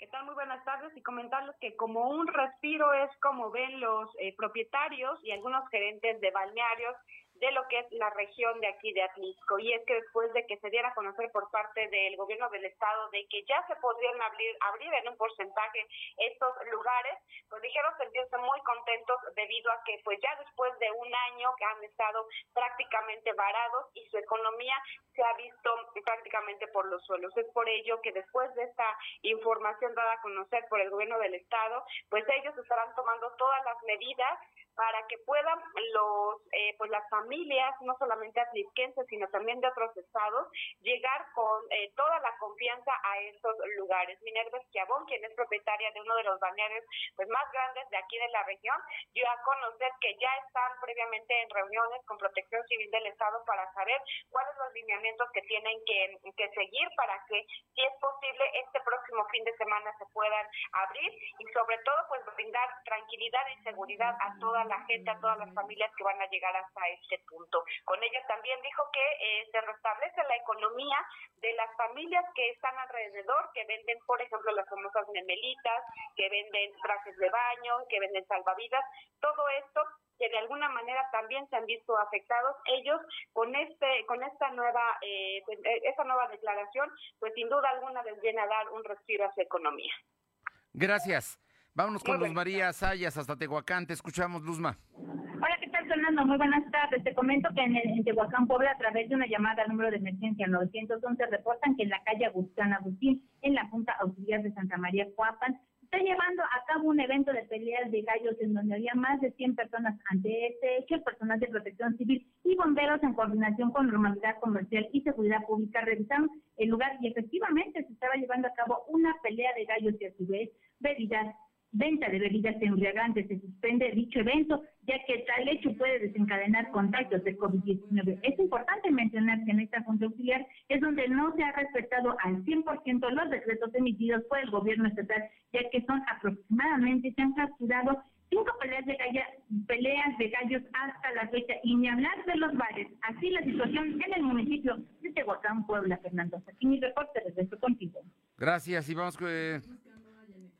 ¿Qué tal? Muy buenas tardes y comentarles que como un respiro es como ven los eh, propietarios y algunos gerentes de balnearios de lo que es la región de aquí de Atlisco. Y es que después de que se diera a conocer por parte del gobierno del estado de que ya se podrían abrir, abrir en un porcentaje estos lugares, pues dijeron sentirse muy contentos debido a que pues ya después de un año que han estado prácticamente varados y su economía se ha visto prácticamente por los suelos. Es por ello que después de esta información dada a conocer por el gobierno del estado, pues ellos estarán tomando todas las medidas para que puedan los eh, pues las familias no solamente atlisquenses sino también de otros estados llegar con eh, toda la confianza a estos lugares. Minerva Esquiabón quien es propietaria de uno de los balnearios pues más grandes de aquí de la región dio a conocer que ya están previamente en reuniones con Protección Civil del Estado para saber cuáles los lineamientos que tienen que, que seguir para que si es posible este próximo fin de semana se puedan abrir y sobre todo pues brindar tranquilidad y seguridad a toda la gente, a todas las familias que van a llegar hasta este punto. Con ello también dijo que eh, se restablece la economía de las familias que están alrededor, que venden, por ejemplo, las famosas memelitas, que venden trajes de baño, que venden salvavidas, todo esto que de alguna manera también se han visto afectados. Ellos con este con esta nueva eh, pues, eh, esta nueva declaración pues sin duda alguna les viene a dar un respiro a su economía. Gracias Vámonos con Luz María Sayas hasta Tehuacán. Te escuchamos, Luzma. Hola, ¿qué tal, Fernando? Muy buenas tardes. Te comento que en, en Tehuacán, Puebla, a través de una llamada al número de emergencia 911, reportan que en la calle Agustín Agustín, en la Junta Auxiliar de Santa María Cuapan, está llevando a cabo un evento de peleas de gallos en donde había más de 100 personas ante este hecho. El personal de protección civil y bomberos, en coordinación con normalidad comercial y seguridad pública, revisaron el lugar y efectivamente se estaba llevando a cabo una pelea de gallos y a su vez bebidas venta de bebidas embriagantes. Se suspende dicho evento, ya que tal hecho puede desencadenar contagios de COVID-19. Es importante mencionar que en esta Junta Auxiliar es donde no se ha respetado al 100% los decretos emitidos por el gobierno estatal, ya que son aproximadamente, se han capturado cinco peleas de, galla, peleas de gallos hasta la fecha, y ni hablar de los bares. Así la situación en el municipio de Tehuacán, Puebla, Fernando. Aquí mi reporte su contigo. Gracias, y vamos con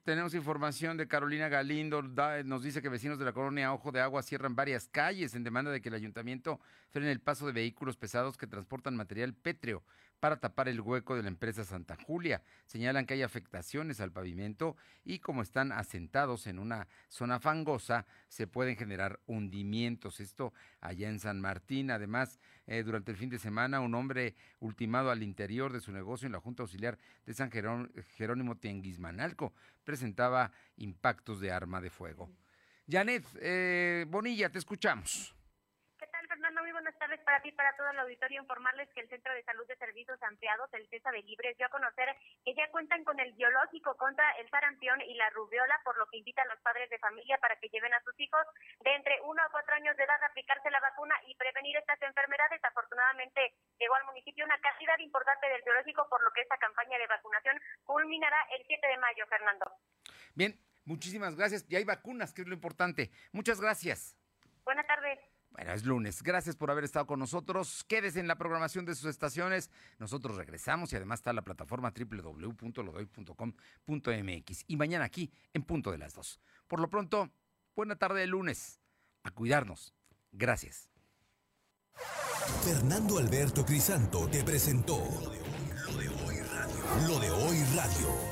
tenemos información de Carolina Galindo, nos dice que vecinos de la colonia Ojo de Agua cierran varias calles en demanda de que el ayuntamiento frene el paso de vehículos pesados que transportan material pétreo para tapar el hueco de la empresa Santa Julia. Señalan que hay afectaciones al pavimento y como están asentados en una zona fangosa, se pueden generar hundimientos. Esto allá en San Martín. Además, eh, durante el fin de semana, un hombre ultimado al interior de su negocio en la Junta Auxiliar de San Jerónimo Tianguismanalco presentaba impactos de arma de fuego. Janet eh, Bonilla, te escuchamos. Tardes para ti para todo el auditorio. Informarles que el Centro de Salud de Servicios Ampliados, el CESA de Libres, dio a conocer que ya cuentan con el biológico contra el sarampión y la rubiola, por lo que invitan a los padres de familia para que lleven a sus hijos de entre 1 a 4 años de edad a aplicarse la vacuna y prevenir estas enfermedades. Afortunadamente, llegó al municipio una cantidad importante del biológico, por lo que esta campaña de vacunación culminará el 7 de mayo, Fernando. Bien, Muchísimas gracias. Y hay vacunas, que es lo importante. Muchas gracias. Buenas tardes. Bueno, es lunes. Gracias por haber estado con nosotros. Quédese en la programación de sus estaciones. Nosotros regresamos y además está la plataforma www.lodoy.com.mx. Y mañana aquí, en punto de las dos. Por lo pronto, buena tarde de lunes. A cuidarnos. Gracias. Fernando Alberto Crisanto te presentó Lo de hoy radio. Lo de hoy radio.